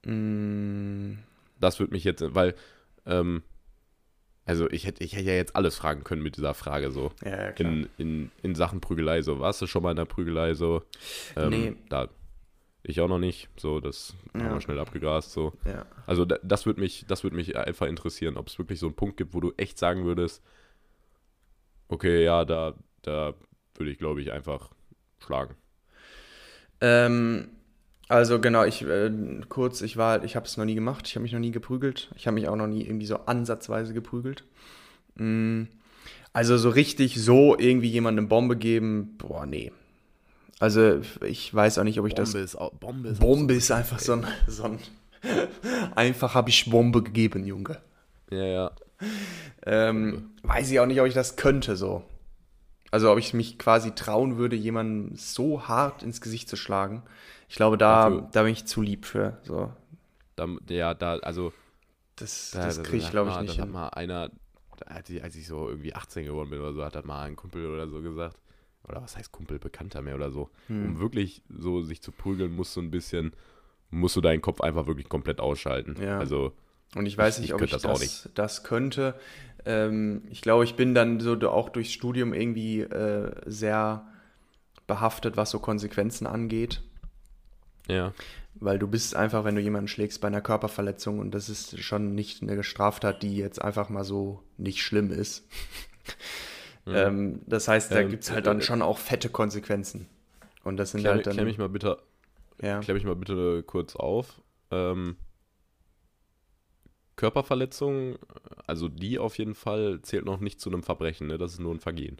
Speaker 1: Mm,
Speaker 2: Das würde mich jetzt, weil, ähm, also ich hätte, ich hätte ja jetzt alles fragen können mit dieser Frage so.
Speaker 1: ja, ja, klar.
Speaker 2: In, in, in Sachen Prügelei so. Warst du schon mal in der Prügelei so? Ähm,
Speaker 1: Nee.
Speaker 2: Da, ich auch noch nicht. So, das haben
Speaker 1: Ja.
Speaker 2: wir schnell abgegrast so.
Speaker 1: ja.
Speaker 2: Also da, das würde mich, das würde mich einfach interessieren, ob es wirklich so einen Punkt gibt, wo du echt sagen würdest, okay, ja, da, da würde ich, glaube ich, einfach schlagen.
Speaker 1: Ähm, also genau, ich äh, kurz, ich war, ich habe es noch nie gemacht, ich habe mich noch nie geprügelt, ich habe mich auch noch nie irgendwie so ansatzweise geprügelt. Mm, also so richtig so irgendwie jemandem Bombe geben, boah, nee. Also ich weiß auch nicht, ob ich das.
Speaker 2: ist, auch- Bombe ist
Speaker 1: Bombe ist einfach so ein, so ein einfach habe ich Bombe gegeben, Junge.
Speaker 2: Ja, ja.
Speaker 1: Ähm, weiß ich auch nicht, ob ich das könnte so. Also ob ich mich quasi trauen würde, jemanden so hart ins Gesicht zu schlagen. Ich glaube, da,
Speaker 2: Dafür-
Speaker 1: da bin ich zu lieb für. So.
Speaker 2: Da, ja, da, also
Speaker 1: Das,
Speaker 2: Da-
Speaker 1: das
Speaker 2: da-
Speaker 1: kriege ich, glaube ich, nicht
Speaker 2: da hat mal einer, als ich, so irgendwie 18 geworden bin oder so, hat dann mal ein Kumpel oder so gesagt, oder was heißt Kumpel, Bekannter mehr oder so,
Speaker 1: Hm.
Speaker 2: um wirklich so sich zu prügeln, musst du ein bisschen, musst du deinen Kopf einfach wirklich komplett ausschalten.
Speaker 1: Ja.
Speaker 2: Also,
Speaker 1: Und ich weiß
Speaker 2: ich-
Speaker 1: nicht,
Speaker 2: ich
Speaker 1: ob ich das,
Speaker 2: das auch
Speaker 1: das, könnte. Ähm, ich glaube, ich bin dann so auch durchs Studium irgendwie äh, sehr behaftet, was so Konsequenzen angeht.
Speaker 2: ja,
Speaker 1: Weil du bist einfach, wenn du jemanden schlägst, bei einer Körperverletzung und das ist schon nicht eine Straftat, die jetzt einfach mal so nicht schlimm ist. ähm, das heißt, da
Speaker 2: Ähm,
Speaker 1: gibt es halt
Speaker 2: äh,
Speaker 1: dann
Speaker 2: äh,
Speaker 1: schon auch fette Konsequenzen. Und das sind
Speaker 2: klär,
Speaker 1: halt dann.
Speaker 2: klär mich mal bitte,
Speaker 1: ja.
Speaker 2: klär mich mal bitte kurz auf. Ähm, Körperverletzung, also die auf jeden Fall zählt noch nicht zu einem Verbrechen, ne? Das ist nur ein Vergehen.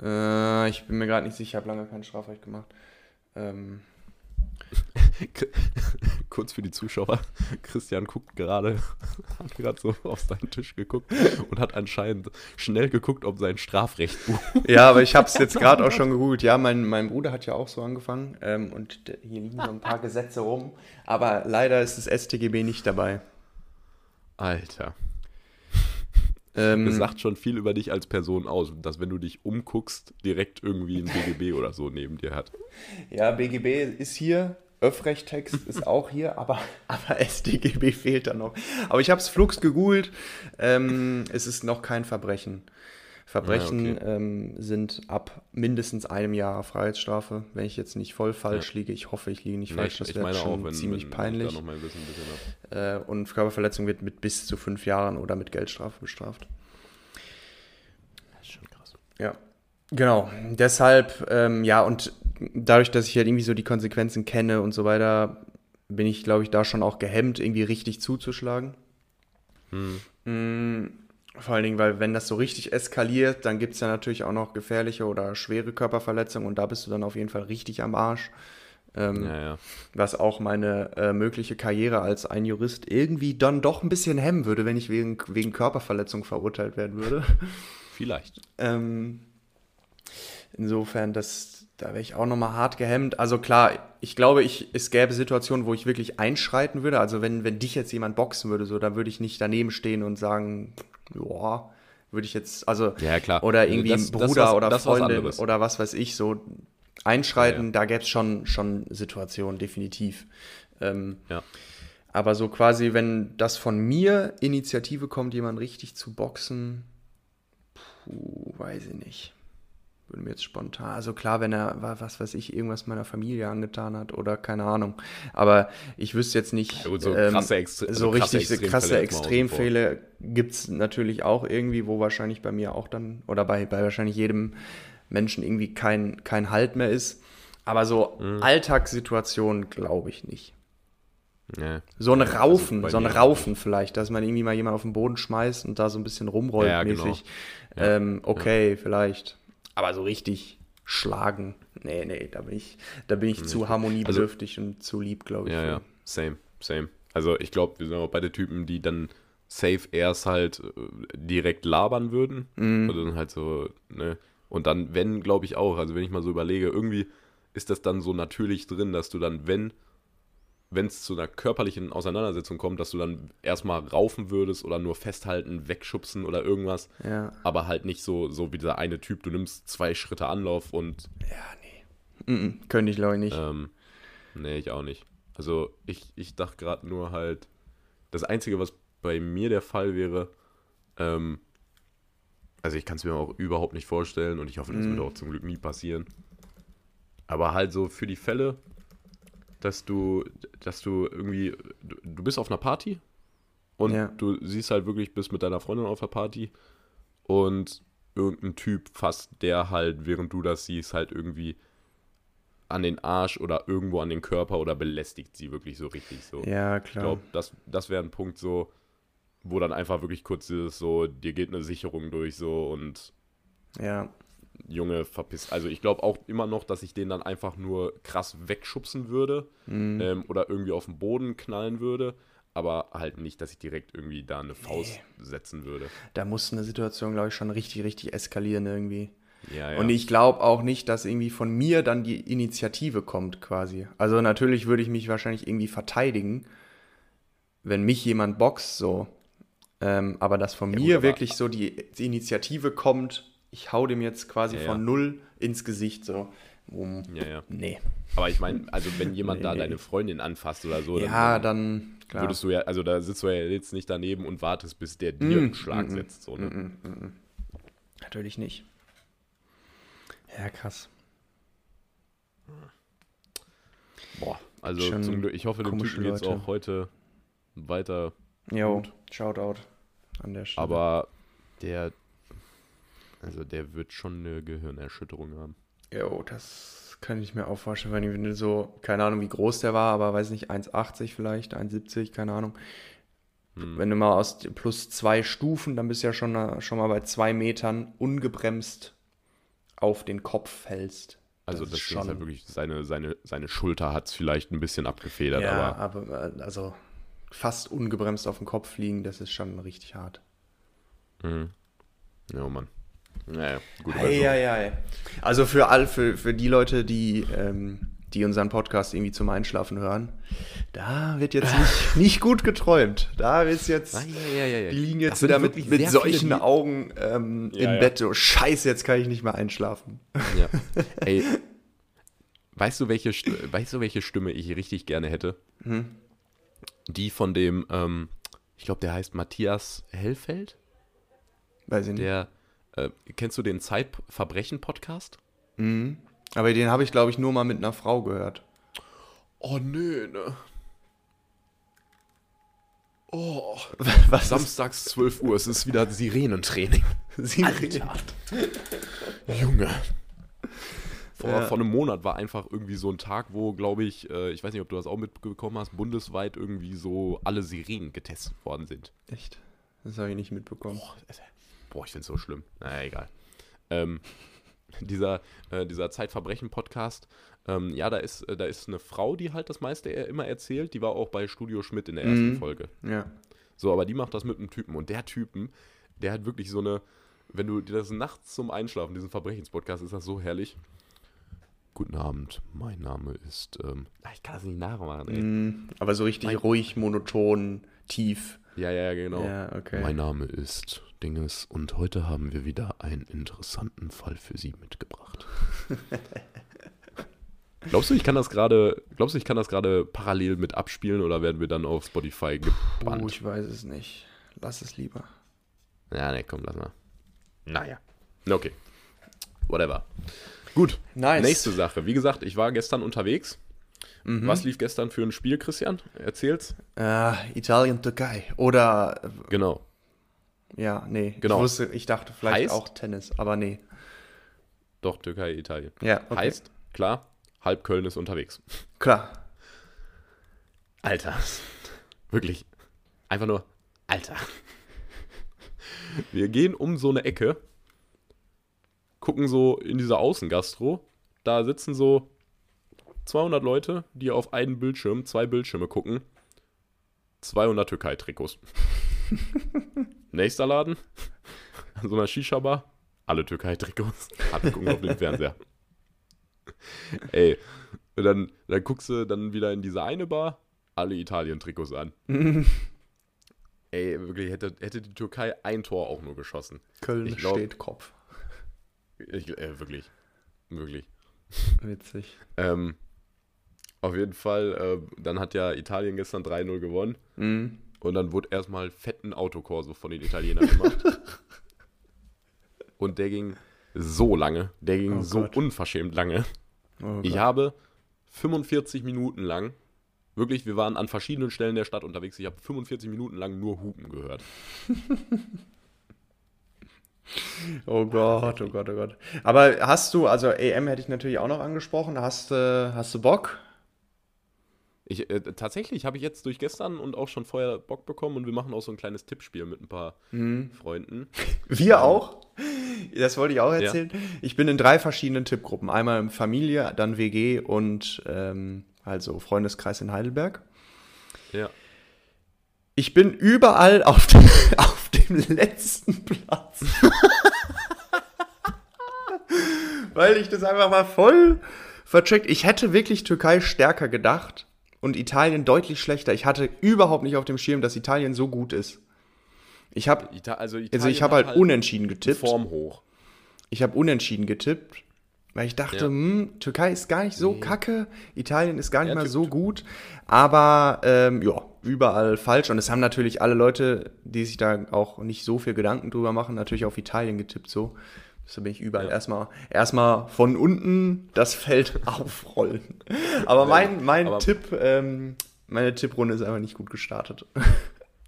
Speaker 1: Äh, ich bin mir gerade nicht sicher, ich habe lange kein Strafrecht gemacht. Ähm,
Speaker 2: Kurz für die Zuschauer. Christian guckt gerade, hat gerade so auf seinen Tisch geguckt und hat anscheinend schnell geguckt, ob sein Strafrechtbuch.
Speaker 1: ja, aber ich habe es jetzt gerade auch schon gegoogelt. Ja, mein, mein Bruder hat ja auch so angefangen ähm, und hier liegen so ein paar Gesetze rum. Aber leider ist das StGB nicht dabei.
Speaker 2: Alter.
Speaker 1: Ähm,
Speaker 2: Das sagt schon viel über dich als Person aus, dass wenn du dich umguckst, direkt irgendwie ein BGB oder so neben dir hat.
Speaker 1: Ja, BGB ist hier, Öffrechttext ist auch hier, aber, aber StGB fehlt da noch. Aber ich habe es flugs gegoogelt, ähm, es ist noch kein Verbrechen. Verbrechen
Speaker 2: Ah,
Speaker 1: ähm, sind ab mindestens einem Jahr Freiheitsstrafe, wenn ich jetzt nicht voll falsch
Speaker 2: Ja.
Speaker 1: liege. Ich hoffe, ich liege nicht
Speaker 2: Nee,
Speaker 1: falsch,
Speaker 2: ich,
Speaker 1: das wäre schon
Speaker 2: auch, wenn,
Speaker 1: ziemlich
Speaker 2: wenn
Speaker 1: peinlich. Äh, und Körperverletzung wird mit bis zu fünf Jahren oder mit Geldstrafe bestraft.
Speaker 2: Das ist schon krass.
Speaker 1: Ja, genau. Deshalb, ähm, ja, und dadurch, dass ich halt irgendwie so die Konsequenzen kenne und so weiter, bin ich, glaube ich, da schon auch gehemmt, irgendwie richtig zuzuschlagen.
Speaker 2: Hm.
Speaker 1: Vor allen Dingen, weil wenn das so richtig eskaliert, dann gibt es ja natürlich auch noch gefährliche oder schwere Körperverletzungen und da bist du dann auf jeden Fall richtig am Arsch. Ähm,
Speaker 2: Ja, ja.
Speaker 1: Was auch meine äh, mögliche Karriere als ein Jurist irgendwie dann doch ein bisschen hemmen würde, wenn ich wegen, wegen Körperverletzung verurteilt werden würde.
Speaker 2: Vielleicht.
Speaker 1: Ähm, insofern, das, da wäre ich auch nochmal hart gehemmt. Also klar, ich glaube, ich, es gäbe Situationen, wo ich wirklich einschreiten würde. Also wenn, wenn dich jetzt jemand boxen würde, so, dann würde ich nicht daneben stehen und sagen, ja, würde ich jetzt, also
Speaker 2: Ja, klar.
Speaker 1: oder
Speaker 2: Also
Speaker 1: irgendwie
Speaker 2: das-
Speaker 1: ein
Speaker 2: das
Speaker 1: Bruder
Speaker 2: was-
Speaker 1: oder
Speaker 2: was
Speaker 1: Freundin
Speaker 2: anderes.
Speaker 1: oder was weiß ich, so einschreiten,
Speaker 2: Ja, ja.
Speaker 1: da gäbe es schon, schon Situationen, definitiv. Ähm,
Speaker 2: Ja.
Speaker 1: aber so quasi, wenn das von mir Initiative kommt, jemand richtig zu boxen, puh, weiß ich nicht. Würde mir jetzt spontan, also klar, wenn er, wa- was weiß ich, irgendwas meiner Familie angetan hat oder keine Ahnung. Aber ich wüsste jetzt nicht,
Speaker 2: Ja so
Speaker 1: ähm,
Speaker 2: krasse Extre- also
Speaker 1: so
Speaker 2: krasse
Speaker 1: richtig
Speaker 2: Extremfälle
Speaker 1: krasse. Extremfälle gibt es natürlich auch irgendwie, wo wahrscheinlich bei mir auch dann, oder bei, bei wahrscheinlich jedem Menschen irgendwie kein, kein Halt mehr ist. Aber so
Speaker 2: Mhm.
Speaker 1: Alltagssituationen glaube ich nicht.
Speaker 2: Ja.
Speaker 1: So ein Raufen,
Speaker 2: Also
Speaker 1: so ein Raufen vielleicht, dass man irgendwie mal jemanden auf den Boden schmeißt und da so ein bisschen rumrollt
Speaker 2: Ja, genau.
Speaker 1: mäßig. Ähm, okay, vielleicht. Aber so richtig schlagen, nee, nee, da bin ich, da bin ich zu harmoniebedürftig und zu lieb, glaube ich.
Speaker 2: Ja, ja, same, same. Also ich glaube, wir sind auch beide Typen, die dann safe erst halt äh, direkt labern würden.
Speaker 1: Mhm.
Speaker 2: Und dann halt so, ne? Und dann, wenn, glaube ich auch, also wenn ich mal so überlege, irgendwie ist das dann so natürlich drin, dass du dann, wenn wenn es zu einer körperlichen Auseinandersetzung kommt, dass du dann erstmal raufen würdest oder nur festhalten, wegschubsen oder irgendwas.
Speaker 1: Ja,
Speaker 2: Aber halt nicht so, so wie dieser eine Typ, du nimmst zwei Schritte Anlauf und
Speaker 1: Mhm, könnte ich glaube ich nicht.
Speaker 2: ähm, nee, ich auch nicht. Also ich, ich dachte gerade nur halt, das Einzige, was bei mir der Fall wäre, ähm, also ich kann es mir auch überhaupt nicht vorstellen und ich hoffe, das
Speaker 1: Mhm.
Speaker 2: wird auch zum Glück nie passieren. Aber halt so für die Fälle, dass du, dass du irgendwie, du, du bist auf einer Party und
Speaker 1: Ja.
Speaker 2: du siehst halt wirklich, bist mit deiner Freundin auf der Party und irgendein Typ fasst der halt, während du das siehst, halt irgendwie an den Arsch oder irgendwo an den Körper oder belästigt sie wirklich so richtig so.
Speaker 1: ja,
Speaker 2: Ich
Speaker 1: klar.
Speaker 2: glaube, das, das wäre ein Punkt so, wo dann einfach wirklich kurz dieses so, dir geht eine Sicherung durch so und
Speaker 1: Ja,
Speaker 2: Junge, verpisst. Also ich glaube auch immer noch, dass ich den dann einfach nur krass wegschubsen würde
Speaker 1: Mhm.
Speaker 2: ähm, oder irgendwie auf den Boden knallen würde, aber halt nicht, dass ich direkt irgendwie da eine Faust setzen würde.
Speaker 1: da muss eine Situation, glaube ich, schon richtig, richtig eskalieren irgendwie.
Speaker 2: Ja, ja.
Speaker 1: Und ich glaube auch nicht, dass irgendwie von mir dann die Initiative kommt, quasi. Also natürlich würde ich mich wahrscheinlich irgendwie verteidigen, wenn mich jemand boxt, so. Ähm, aber dass von
Speaker 2: Ja,
Speaker 1: mir wirklich so die Initiative kommt, ich hau dem jetzt quasi
Speaker 2: Ja,
Speaker 1: von null ins Gesicht, so. Um,
Speaker 2: ja, ja.
Speaker 1: nee.
Speaker 2: Aber ich meine, also wenn jemand
Speaker 1: Nee,
Speaker 2: da
Speaker 1: nee.
Speaker 2: deine Freundin anfasst oder so,
Speaker 1: ja,
Speaker 2: dann
Speaker 1: dann,
Speaker 2: würdest du ja, also da sitzt du ja jetzt nicht daneben und wartest, bis der dir
Speaker 1: Mm,
Speaker 2: einen Schlag
Speaker 1: mm,
Speaker 2: setzt. So, ne?
Speaker 1: Natürlich nicht. Ja, krass.
Speaker 2: Boah, also
Speaker 1: Schon
Speaker 2: zum Glück, ich hoffe, dem Typen geht's
Speaker 1: Leute.
Speaker 2: auch heute weiter
Speaker 1: Jo,
Speaker 2: Gut.
Speaker 1: Shoutout an der Stelle.
Speaker 2: Aber der, also der wird schon eine Gehirnerschütterung haben.
Speaker 1: Jo, das kann ich mir auch vorstellen, wenn du so, keine Ahnung, wie groß der war, aber weiß nicht, 1,80 vielleicht, 1,70, keine Ahnung.
Speaker 2: Hm.
Speaker 1: Wenn du mal aus plus zwei Stufen, dann bist du ja schon, schon mal bei zwei Metern ungebremst auf den Kopf fällst.
Speaker 2: Also
Speaker 1: Das
Speaker 2: das,
Speaker 1: ist
Speaker 2: Ding ist halt
Speaker 1: schon-
Speaker 2: wirklich, seine, seine, seine Schulter hat es vielleicht ein bisschen abgefedert,
Speaker 1: Ja,
Speaker 2: aber
Speaker 1: aber also fast ungebremst auf den Kopf fliegen, das ist schon richtig hart.
Speaker 2: mhm. ja, Mann. Naja, gut.
Speaker 1: Ei, ei, ei. Also für all, für, für die Leute, die, ähm, die unseren Podcast irgendwie zum Einschlafen hören, da wird jetzt nicht, nicht gut geträumt. Da ist jetzt,
Speaker 2: Ah, ja, ja, ja, ja.
Speaker 1: die liegen jetzt wieder mit, mit solchen
Speaker 2: viele,
Speaker 1: Augen ähm, im. Bett. So, scheiße, jetzt kann ich nicht mehr einschlafen.
Speaker 2: Ja. Ey, weißt du, welche, weißt du, welche Stimme ich richtig gerne hätte?
Speaker 1: Hm?
Speaker 2: Die von dem, ähm, ich glaube, der heißt Matthias Hellfeld.
Speaker 1: Weiß ich nicht.
Speaker 2: Der, äh, kennst du den Zeitverbrechen-Podcast?
Speaker 1: Mhm. Aber den habe ich, glaube ich, nur mal mit einer Frau gehört.
Speaker 2: Oh, nö, ne. Oh,
Speaker 1: Was
Speaker 2: samstags 12 Uhr, es ist wieder Sirenentraining.
Speaker 1: Sie
Speaker 2: Junge. Vor,
Speaker 1: Ja.
Speaker 2: vor einem Monat war einfach irgendwie so ein Tag, wo, glaube ich, äh, ich weiß nicht, ob du das auch mitbekommen hast, bundesweit irgendwie so alle Sirenen getestet worden sind.
Speaker 1: Echt? Das habe ich nicht mitbekommen.
Speaker 2: Boah, ich finde es so schlimm. Naja, egal. Ähm, dieser, äh, dieser Zeitverbrechen-Podcast. Ähm, ja, da ist, äh, da ist eine Frau, die halt das meiste er immer erzählt. Die war auch bei Studio Schmidt in der ersten
Speaker 1: Mhm.
Speaker 2: Folge.
Speaker 1: Ja.
Speaker 2: So, aber die macht das mit einem Typen. Und der Typen, der hat wirklich so eine, wenn du dir das nachts zum Einschlafen, diesen Verbrechenspodcast, ist das so herrlich. Guten Abend, mein Name ist, ähm, ah, ich kann das nicht nachmachen, ey.
Speaker 1: Mm, Aber so richtig
Speaker 2: Mein-
Speaker 1: ruhig, monoton, tief.
Speaker 2: Ja, ja, ja, genau.
Speaker 1: Ja, okay.
Speaker 2: Mein Name ist Dinges und heute haben wir wieder einen interessanten Fall für Sie mitgebracht. glaubst du, ich kann das gerade, glaubst du, ich kann das gerade parallel mit abspielen oder werden wir dann auf Spotify gebannt?
Speaker 1: ich weiß es nicht. Lass es lieber.
Speaker 2: Ja, ne, komm, lass mal. Naja. Okay. Whatever. Gut.
Speaker 1: Nice.
Speaker 2: Nächste Sache. Wie gesagt, ich war gestern unterwegs.
Speaker 1: Mhm.
Speaker 2: Was lief gestern für ein Spiel, Christian? Erzähl's.
Speaker 1: Äh, Italien, Türkei. Oder, äh,
Speaker 2: Genau.
Speaker 1: Ja, nee.
Speaker 2: Genau.
Speaker 1: Ich, wusste, ich dachte vielleicht
Speaker 2: Heißt?
Speaker 1: auch Tennis, aber nee.
Speaker 2: Doch, Türkei, Italien.
Speaker 1: Ja, okay.
Speaker 2: Heißt, klar, halb Köln ist unterwegs.
Speaker 1: Klar.
Speaker 2: Alter. Wirklich. Einfach nur, Alter. Wir gehen um so eine Ecke, gucken so in dieser Außengastro. Da sitzen so 200 Leute, die auf einen Bildschirm, zwei Bildschirme gucken. 200 Türkei-Trikots. Nächster Laden, an so einer Shisha-Bar, alle Türkei-Trikots. Alle gucken auf den Fernseher. Ey, und dann, dann guckst du dann wieder in diese eine Bar, alle Italien-Trikots an. Ey, wirklich, hätte, hätte die Türkei ein Tor auch nur geschossen.
Speaker 1: Köln
Speaker 2: Ich glaub-
Speaker 1: steht Kopf.
Speaker 2: Ich, äh, wirklich. Wirklich.
Speaker 1: Witzig.
Speaker 2: Ähm, auf jeden Fall, äh, dann hat ja Italien gestern 3-0 gewonnen.
Speaker 1: Mhm.
Speaker 2: Und dann wurde erstmal fetten Autokorso von den Italienern gemacht. Und der ging so lange. Der ging
Speaker 1: Oh
Speaker 2: so
Speaker 1: Gott.
Speaker 2: unverschämt lange.
Speaker 1: Oh
Speaker 2: Ich habe 45 Minuten lang, wirklich, wir waren an verschiedenen Stellen der Stadt unterwegs, ich habe 45 Minuten lang nur Hupen gehört.
Speaker 1: Oh Gott, oh Gott, oh Gott. Aber hast du, also EM hätte ich natürlich auch noch angesprochen, hast, äh, hast du Bock?
Speaker 2: Ich, äh, tatsächlich habe ich jetzt durch gestern und auch schon vorher Bock bekommen und wir machen auch so ein kleines Tippspiel mit ein paar
Speaker 1: Mhm.
Speaker 2: Freunden.
Speaker 1: Wir auch? Das wollte ich auch erzählen. Ich bin in drei verschiedenen Tippgruppen. Einmal Familie, dann WG und ähm, also Freundeskreis in Heidelberg.
Speaker 2: Ja.
Speaker 1: Ich bin überall auf dem, auf dem letzten Platz. Weil ich das einfach mal voll vercheckt. Ich hätte wirklich Türkei stärker gedacht und Italien deutlich schlechter. Ich hatte überhaupt nicht auf dem Schirm, dass Italien so gut ist. Ich habe
Speaker 2: also,
Speaker 1: also ich habe
Speaker 2: hat
Speaker 1: halt unentschieden getippt.
Speaker 2: Form hoch.
Speaker 1: Ich habe unentschieden getippt, weil ich dachte,
Speaker 2: Ja.
Speaker 1: hm, Türkei ist gar nicht so kacke, Italien ist gar nicht
Speaker 2: Ja,
Speaker 1: mal so gut, aber ähm, ja, überall falsch. Und es haben natürlich alle Leute, die sich da auch nicht so viel Gedanken drüber machen, natürlich auf Italien getippt so. Deshalb bin ich überall
Speaker 2: Ja.
Speaker 1: erstmal erstmal von unten das Feld aufrollen. Aber mein, mein
Speaker 2: Aber-
Speaker 1: Tipp, ähm, meine Tipprunde ist einfach nicht gut gestartet.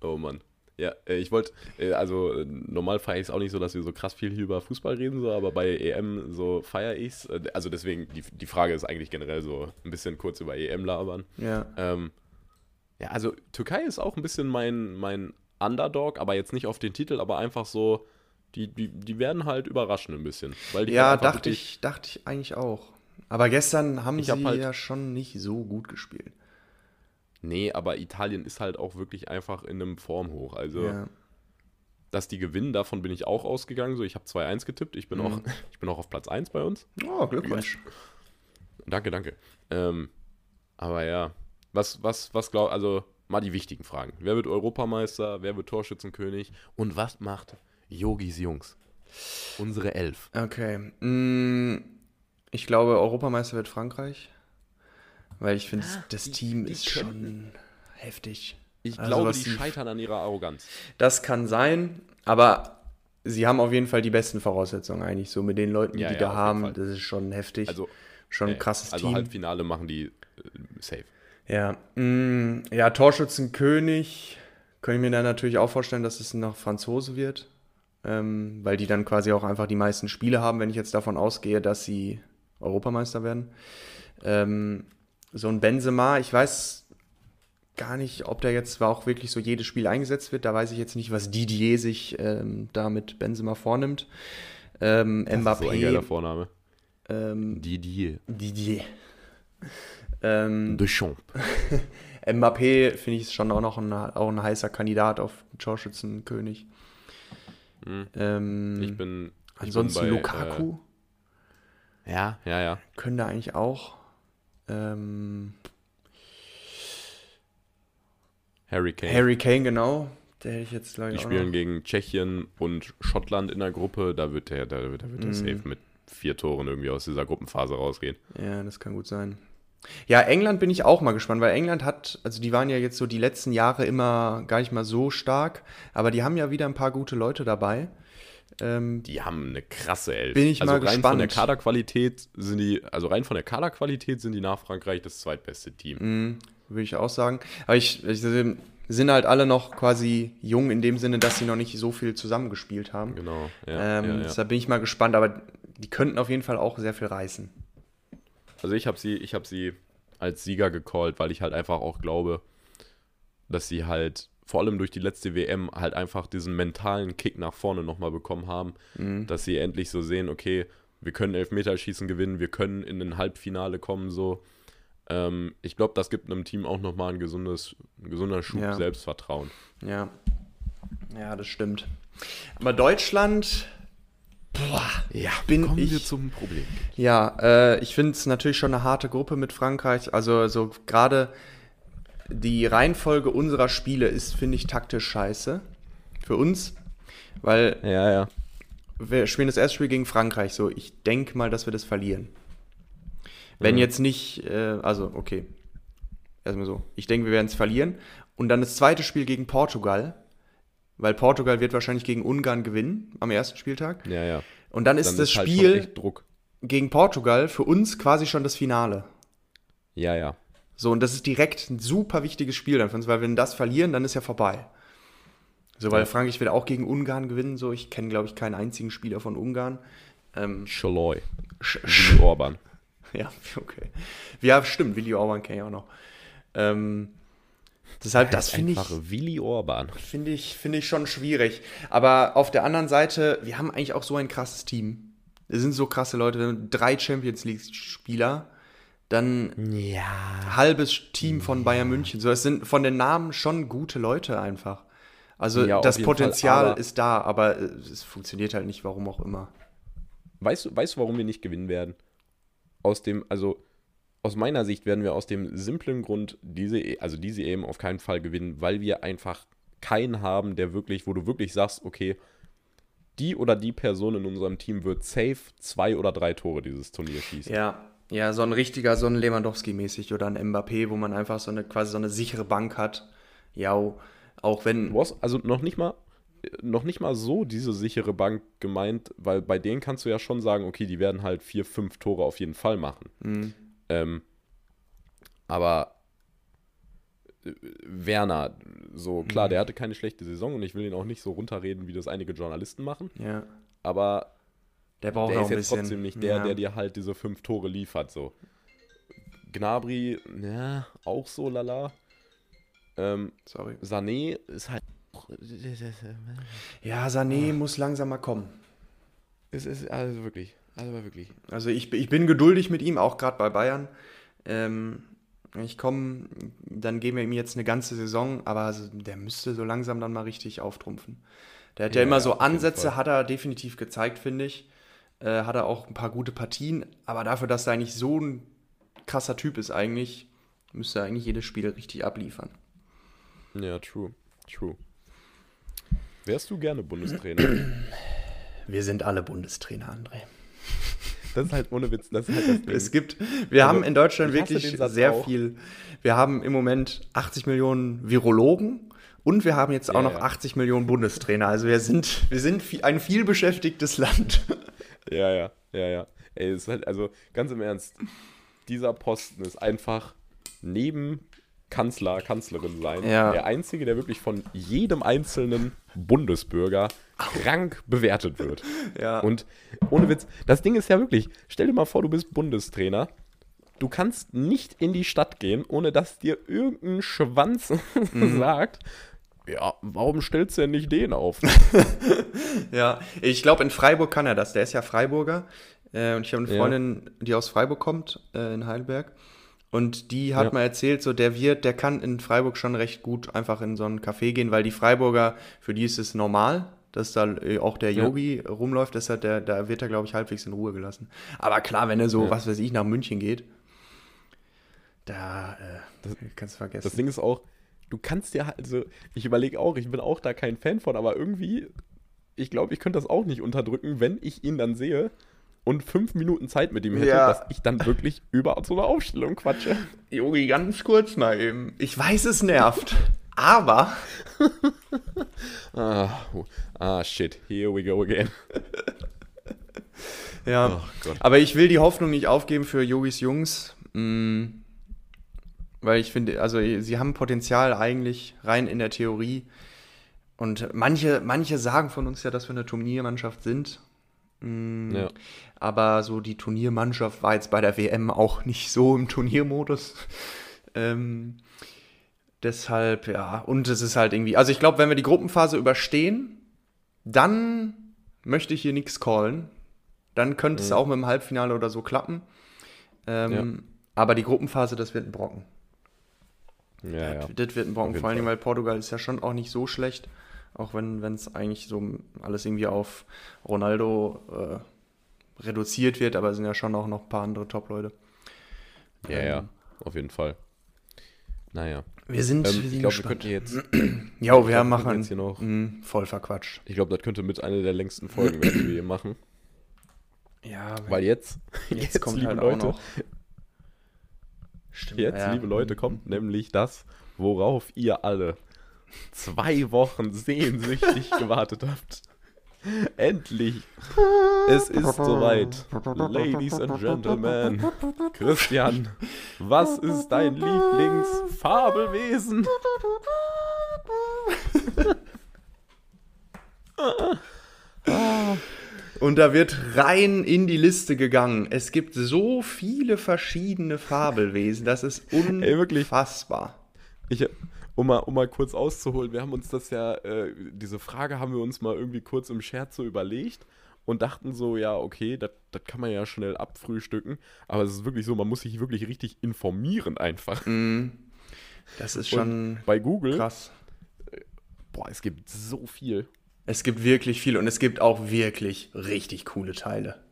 Speaker 2: Oh Mann. Ja, äh, ich wollte, äh, also äh, normal feiere ich es auch nicht so, dass wir so krass viel hier über Fußball reden, so, aber bei EM so feiere ich es. Also deswegen, die, die Frage ist eigentlich generell so ein bisschen kurz über EM labern.
Speaker 1: Ja.
Speaker 2: Ähm, ja, also Türkei ist auch ein bisschen mein, mein Underdog, aber jetzt nicht auf den Titel, aber einfach so, die, die, die werden halt überraschen ein bisschen. Weil die
Speaker 1: Ja,
Speaker 2: halt
Speaker 1: dachte ich, dachte ich eigentlich auch. Aber gestern haben
Speaker 2: Ich hab
Speaker 1: sie
Speaker 2: halt-
Speaker 1: ja schon nicht so gut gespielt.
Speaker 2: Nee, aber Italien ist halt auch wirklich einfach in einem Formhoch. Also,
Speaker 1: Ja.
Speaker 2: dass die gewinnen, davon bin ich auch ausgegangen. So, ich habe 2-1 getippt. Ich bin,
Speaker 1: Mhm.
Speaker 2: auch, ich bin auch auf Platz 1 bei uns.
Speaker 1: Oh, Glückwunsch.
Speaker 2: Danke, danke. Ähm, aber ja, was, was, was glaub, also mal die wichtigen Fragen. Wer wird Europameister? Wer wird Torschützenkönig? Und was macht Yogis Jungs? Unsere Elf.
Speaker 1: Okay. mm, Ich glaube, Europameister wird Frankreich. Weil ich finde, das Team
Speaker 2: Ah, die
Speaker 1: ist schon heftig.
Speaker 2: Ich
Speaker 1: Also,
Speaker 2: glaube, die
Speaker 1: die-
Speaker 2: scheitern an ihrer Arroganz.
Speaker 1: Das kann sein, aber sie haben auf jeden Fall die besten Voraussetzungen eigentlich. So mit den Leuten,
Speaker 2: Ja,
Speaker 1: die
Speaker 2: ja,
Speaker 1: da haben. Das ist schon heftig.
Speaker 2: Also,
Speaker 1: schon ein
Speaker 2: äh,
Speaker 1: krasses
Speaker 2: also
Speaker 1: Team.
Speaker 2: Halbfinale machen die äh, safe.
Speaker 1: Ja, mm, ja, Torschützenkönig könnte ich mir dann natürlich auch vorstellen, dass es noch Franzose wird, ähm, weil die dann quasi auch einfach die meisten Spiele haben, wenn ich jetzt davon ausgehe, dass sie Europameister werden. Ähm, so ein Benzema, ich weiß gar nicht, ob der jetzt auch wirklich so jedes Spiel eingesetzt wird. Da weiß ich jetzt nicht, was Didier sich ähm, da mit Benzema vornimmt. Ähm,
Speaker 2: Das ist so ein geiler
Speaker 1: Mbappé,
Speaker 2: Vorname.
Speaker 1: ähm,
Speaker 2: Didier.
Speaker 1: Didier. Ähm,
Speaker 2: Deschamps.
Speaker 1: Mbappé finde ich schon auch noch ein, auch ein heißer Kandidat auf Torschützenkönig.
Speaker 2: Hm.
Speaker 1: Ähm,
Speaker 2: Ich bin. Ich
Speaker 1: ansonsten
Speaker 2: bin bei,
Speaker 1: Lukaku
Speaker 2: Äh, ja, ja, ja.
Speaker 1: können da eigentlich auch. Ähm,
Speaker 2: Harry Kane.
Speaker 1: Harry Kane, genau. Der hätte ich jetzt gleich
Speaker 2: Die spielen
Speaker 1: noch.
Speaker 2: gegen Tschechien und Schottland in der Gruppe. Da wird der, da, da wird der
Speaker 1: Mhm.
Speaker 2: safe mit vier Toren irgendwie aus dieser Gruppenphase rausgehen.
Speaker 1: Ja, das kann gut sein. Ja, England bin ich auch mal gespannt, weil England hat, also die waren ja jetzt so die letzten Jahre immer gar nicht mal so stark, aber die haben ja wieder ein paar gute Leute dabei. Ähm,
Speaker 2: Die haben eine krasse Elf.
Speaker 1: Bin ich
Speaker 2: also
Speaker 1: mal
Speaker 2: rein von der
Speaker 1: gespannt.
Speaker 2: Kaderqualität sind die, also rein von der Kaderqualität sind die nach Frankreich das zweitbeste Team.
Speaker 1: mh, würde ich auch sagen. Aber ich, ich sind halt alle noch quasi jung in dem Sinne, dass sie noch nicht so viel zusammengespielt haben.
Speaker 2: Genau. Ja,
Speaker 1: ähm,
Speaker 2: ja, ja.
Speaker 1: Deshalb bin ich mal gespannt, aber die könnten auf jeden Fall auch sehr viel reißen.
Speaker 2: Also ich habe sie, ich habe sie als Sieger gecallt, weil ich halt einfach auch glaube, dass sie halt vor allem durch die letzte WM halt einfach diesen mentalen Kick nach vorne nochmal bekommen haben,
Speaker 1: Mhm.
Speaker 2: dass sie endlich so sehen, okay, wir können Elfmeterschießen gewinnen, wir können in ein Halbfinale kommen, so. Ähm, ich glaube, das gibt einem Team auch nochmal ein gesundes, ein gesunder Schub
Speaker 1: Ja.
Speaker 2: Selbstvertrauen.
Speaker 1: Ja. Ja, das stimmt. Aber Deutschland, boah,
Speaker 2: Ja,
Speaker 1: bin
Speaker 2: kommen wir
Speaker 1: ich-
Speaker 2: zum Problem.
Speaker 1: Ja, äh, ich finde es natürlich schon eine harte Gruppe mit Frankreich. Also so gerade die Reihenfolge unserer Spiele ist, finde ich, taktisch scheiße. Für uns. Weil
Speaker 2: Ja, ja.
Speaker 1: wir spielen das erste Spiel gegen Frankreich. So, ich denke mal, dass wir das verlieren. Wenn
Speaker 2: Mhm.
Speaker 1: jetzt nicht, äh, also okay. Erstmal so. Ich denke, wir werden es verlieren. Und dann das zweite Spiel gegen Portugal. Weil Portugal wird wahrscheinlich gegen Ungarn gewinnen am ersten Spieltag.
Speaker 2: Ja, ja.
Speaker 1: Und dann ist
Speaker 2: Dann
Speaker 1: das
Speaker 2: halt schon
Speaker 1: Spiel
Speaker 2: Druck.
Speaker 1: gegen Portugal für uns quasi schon das Finale.
Speaker 2: Ja, ja.
Speaker 1: So, und das ist direkt ein super wichtiges Spiel dann für uns, weil wenn wir das verlieren, dann ist ja vorbei. So, weil
Speaker 2: Ja.
Speaker 1: Frankreich wird auch gegen Ungarn gewinnen, so. Ich kenne, glaube ich, keinen einzigen Spieler von Ungarn. Ähm,
Speaker 2: Scholoi.
Speaker 1: sch sch
Speaker 2: Willi Orban.
Speaker 1: ja, okay. Ja, stimmt, Willi Orban kenne ich auch noch. Ähm, deshalb, das finde ich,
Speaker 2: Willi Orban.
Speaker 1: finde ich, finde ich schon schwierig. Aber auf der anderen Seite, wir haben eigentlich auch so ein krasses Team. Wir sind so krasse Leute, drei Champions League-Spieler, dann
Speaker 2: Ja.
Speaker 1: halbes Team von Bayern München. So, es sind von den Namen schon gute Leute einfach. Also
Speaker 2: Ja,
Speaker 1: das
Speaker 2: Fall,
Speaker 1: Potenzial
Speaker 2: aber-
Speaker 1: ist da, aber es funktioniert halt nicht, warum auch immer.
Speaker 2: Weißt du, weißt du, warum wir nicht gewinnen werden? Aus dem, also aus meiner Sicht werden wir aus dem simplen Grund diese, E- also diese EM auf keinen Fall gewinnen, weil wir einfach keinen haben, der wirklich, wo du wirklich sagst, okay, die oder die Person in unserem Team wird safe zwei oder drei Tore dieses Turnier schießen.
Speaker 1: Ja, ja, so ein richtiger, so ein Lewandowski-mäßig oder ein Mbappé, wo man einfach so eine quasi so eine sichere Bank hat. Ja, auch wenn.
Speaker 2: Hast also noch nicht mal noch nicht mal so diese sichere Bank gemeint, weil bei denen kannst du ja schon sagen, okay, die werden halt vier, fünf Tore auf jeden Fall machen.
Speaker 1: Mhm.
Speaker 2: Ähm, aber äh, Werner, so klar,
Speaker 1: Mhm.
Speaker 2: der hatte keine schlechte Saison und ich will ihn auch nicht so runterreden, wie das einige Journalisten machen,
Speaker 1: Ja,
Speaker 2: aber
Speaker 1: der braucht
Speaker 2: der ist
Speaker 1: ein
Speaker 2: jetzt
Speaker 1: bisschen.
Speaker 2: trotzdem nicht der,
Speaker 1: ja.
Speaker 2: der dir halt diese fünf Tore liefert, so. Gnabry, ja, auch so lala. Ähm,
Speaker 1: Sorry.
Speaker 2: Sané ist halt.
Speaker 1: Ja, Sané muss langsam mal kommen.
Speaker 2: Es ist also wirklich, also wirklich.
Speaker 1: Also ich, ich bin geduldig mit ihm, auch gerade bei Bayern. Ähm, ich komme, dann geben wir ihm jetzt eine ganze Saison, aber so- der müsste so langsam dann mal richtig auftrumpfen. Der hat ja,
Speaker 2: Ja,
Speaker 1: immer so Ansätze, hat er definitiv gezeigt, finde ich. Äh, hat er auch ein paar gute Partien, aber dafür, dass er eigentlich so ein krasser Typ ist, eigentlich, müsste er eigentlich jedes Spiel richtig abliefern.
Speaker 2: Ja, true, true. Wärst du gerne Bundestrainer?
Speaker 1: Wir sind alle Bundestrainer, André.
Speaker 2: Das ist halt ohne Witz, das ist halt das.
Speaker 1: Es gibt, wir
Speaker 2: Also,
Speaker 1: haben in Deutschland wirklich sehr
Speaker 2: auch.
Speaker 1: viel. Wir haben im Moment 80 Millionen Virologen und wir haben jetzt auch noch
Speaker 2: ja.
Speaker 1: 80 Millionen Bundestrainer. Also wir sind, wir sind ein vielbeschäftigtes Land.
Speaker 2: Ja, ja, ja, ja. Ey, es ist halt, also ganz im Ernst, dieser Posten ist einfach neben Kanzler, Kanzlerin sein,
Speaker 1: Ja.
Speaker 2: der einzige, der wirklich von jedem einzelnen Bundesbürger krank bewertet wird.
Speaker 1: Ja.
Speaker 2: Und ohne Witz, das Ding ist ja wirklich, stell dir mal vor, du bist Bundestrainer. Du kannst nicht in die Stadt gehen, ohne dass dir irgendein Schwanz sagt, ja, warum stellst du denn nicht den auf?
Speaker 1: Ja, ich glaube, in Freiburg kann er das. Der ist ja Freiburger. Äh, und ich habe eine
Speaker 2: Ja.
Speaker 1: Freundin, die aus Freiburg kommt, äh, in Heidelberg. Und die hat
Speaker 2: Ja.
Speaker 1: mal erzählt, so der Wirt, der kann in Freiburg schon recht gut einfach in so ein Café gehen, weil die Freiburger, für die ist es normal, dass da äh, auch der
Speaker 2: Ja.
Speaker 1: Yogi rumläuft. Deshalb der, da wird er, glaube ich, halbwegs in Ruhe gelassen. Aber klar, wenn er so,
Speaker 2: Ja.
Speaker 1: was weiß ich, nach München geht, da äh, kannst du vergessen.
Speaker 2: Das Ding ist auch, du kannst dir halt, also ich überlege auch, ich bin auch da kein Fan von, aber irgendwie, ich glaube, ich könnte das auch nicht unterdrücken, wenn ich ihn dann sehe und fünf Minuten Zeit mit ihm hätte,
Speaker 1: Ja.
Speaker 2: dass ich dann wirklich über so eine Aufstellung quatsche.
Speaker 1: Yogi, ganz kurz mal eben. Ich weiß, es nervt. Aber
Speaker 2: Ah, ah, shit, here we go again.
Speaker 1: Ja,
Speaker 2: Oh
Speaker 1: aber ich will die Hoffnung nicht aufgeben für Yogis Jungs, mh, weil ich finde, also sie haben Potenzial eigentlich rein in der Theorie. Und manche, manche sagen von uns ja, dass wir eine Turniermannschaft sind. Mh,
Speaker 2: Ja.
Speaker 1: Aber so die Turniermannschaft war jetzt bei der WM auch nicht so im Turniermodus. Ähm, deshalb, ja, und es ist halt irgendwie, also ich glaube, wenn wir die Gruppenphase überstehen, dann möchte ich hier nichts callen. Dann könnte es auch mit dem Halbfinale oder so klappen. Ähm, Aber die Gruppenphase, das wird ein Brocken.
Speaker 2: Ja, ja.
Speaker 1: Das wird ein Brocken, vor allem, weil Portugal ist ja schon auch nicht so schlecht, auch wenn es eigentlich so alles irgendwie auf Ronaldo äh, reduziert wird, aber es sind ja schon auch noch ein paar andere Top-Leute.
Speaker 2: Ja, ja, auf jeden Fall. Naja.
Speaker 1: Wir sind,
Speaker 2: Ähm,
Speaker 1: wir
Speaker 2: ich
Speaker 1: sind
Speaker 2: glaube, wir könnten jetzt,
Speaker 1: Jo, wir
Speaker 2: ich glaub,
Speaker 1: machen
Speaker 2: jetzt hier noch-
Speaker 1: mh, voll verquatscht.
Speaker 2: ich glaube, das könnte mit einer der längsten Folgen werden, die wir hier machen.
Speaker 1: Ja,
Speaker 2: Weil jetzt,
Speaker 1: jetzt, kommt
Speaker 2: liebe
Speaker 1: halt
Speaker 2: Leute,
Speaker 1: auch noch. Stimmt,
Speaker 2: Jetzt,
Speaker 1: ja.
Speaker 2: liebe Leute, kommt nämlich das, worauf ihr alle zwei Wochen sehnsüchtig gewartet habt. Endlich! Es ist soweit. Ladies and Gentlemen. Christian, was ist dein Lieblingsfabelwesen?
Speaker 1: Und da wird rein in die Liste gegangen. Es gibt so viele verschiedene Fabelwesen, das ist
Speaker 2: Ey, wirklich.
Speaker 1: unfassbar.
Speaker 2: Ich, um, mal, um mal kurz auszuholen, wir haben uns das ja, äh, diese Frage haben wir uns mal irgendwie kurz im Scherz so überlegt und dachten so, ja, okay, das kann man ja schnell abfrühstücken, aber es ist wirklich so, man muss sich wirklich richtig informieren einfach.
Speaker 1: Das ist
Speaker 2: Und
Speaker 1: schon
Speaker 2: bei Google,
Speaker 1: krass.
Speaker 2: boah, es gibt so viel.
Speaker 1: Es gibt wirklich viel und es gibt auch wirklich richtig coole Teile.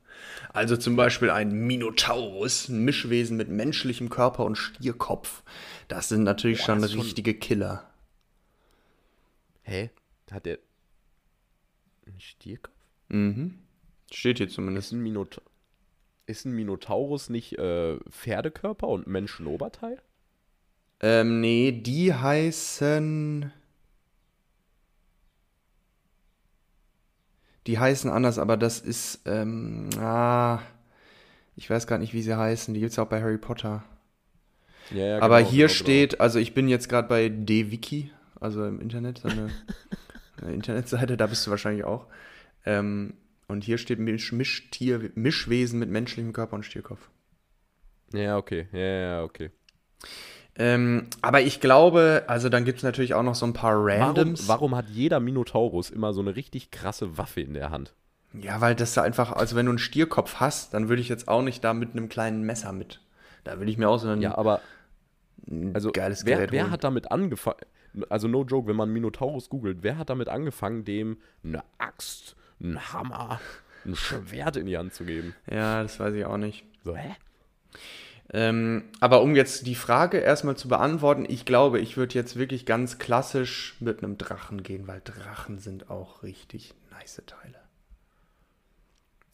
Speaker 1: Also zum Beispiel ein Minotaurus, ein Mischwesen mit menschlichem Körper und Stierkopf. Das sind natürlich
Speaker 2: Boah,
Speaker 1: schon
Speaker 2: ist schon-
Speaker 1: richtige Killer.
Speaker 2: Hä? Hat der einen Stierkopf?
Speaker 1: Mhm. Steht hier
Speaker 2: Ist
Speaker 1: zumindest.
Speaker 2: ein, Minot ist ein Minotaurus nicht äh, Pferdekörper und Menschenoberteil?
Speaker 1: Ähm, nee, die heißen. Die heißen anders, aber das ist. Ähm, ah, ich weiß gar nicht, wie sie heißen. Die gibt es auch bei Harry Potter.
Speaker 2: Ja, ja,
Speaker 1: aber
Speaker 2: genau,
Speaker 1: hier
Speaker 2: genau,
Speaker 1: steht, also ich bin jetzt gerade bei DWiki, also im Internet, so eine, eine Internetseite, da bist du wahrscheinlich auch. Ähm, und hier steht Misch, Mischtier, Mischwesen mit menschlichem Körper und Stierkopf.
Speaker 2: Genau. Ja, okay. Ja, ja, okay.
Speaker 1: Ähm, aber ich glaube, also dann gibt es natürlich auch noch so ein paar
Speaker 2: Warum,
Speaker 1: Randoms.
Speaker 2: warum hat jeder Minotaurus immer so eine richtig krasse Waffe in der Hand?
Speaker 1: Ja, weil das da einfach, also wenn du einen Stierkopf hast, dann würde ich jetzt auch nicht da mit einem kleinen Messer mit. Da würde ich mir auch so ein
Speaker 2: Ja, aber also
Speaker 1: geiles
Speaker 2: wer,
Speaker 1: Gerät
Speaker 2: wer
Speaker 1: holen.
Speaker 2: hat damit angefangen? Also no joke, wenn man Minotaurus googelt, wer hat damit angefangen, dem eine Axt, einen Hammer, ein Schwert in die Hand zu geben?
Speaker 1: Ja, das weiß ich auch nicht.
Speaker 2: So, hä?
Speaker 1: Ähm, aber um jetzt die Frage erstmal zu beantworten, ich glaube, ich würde jetzt wirklich ganz klassisch mit einem Drachen gehen, weil Drachen sind auch richtig nice Teile.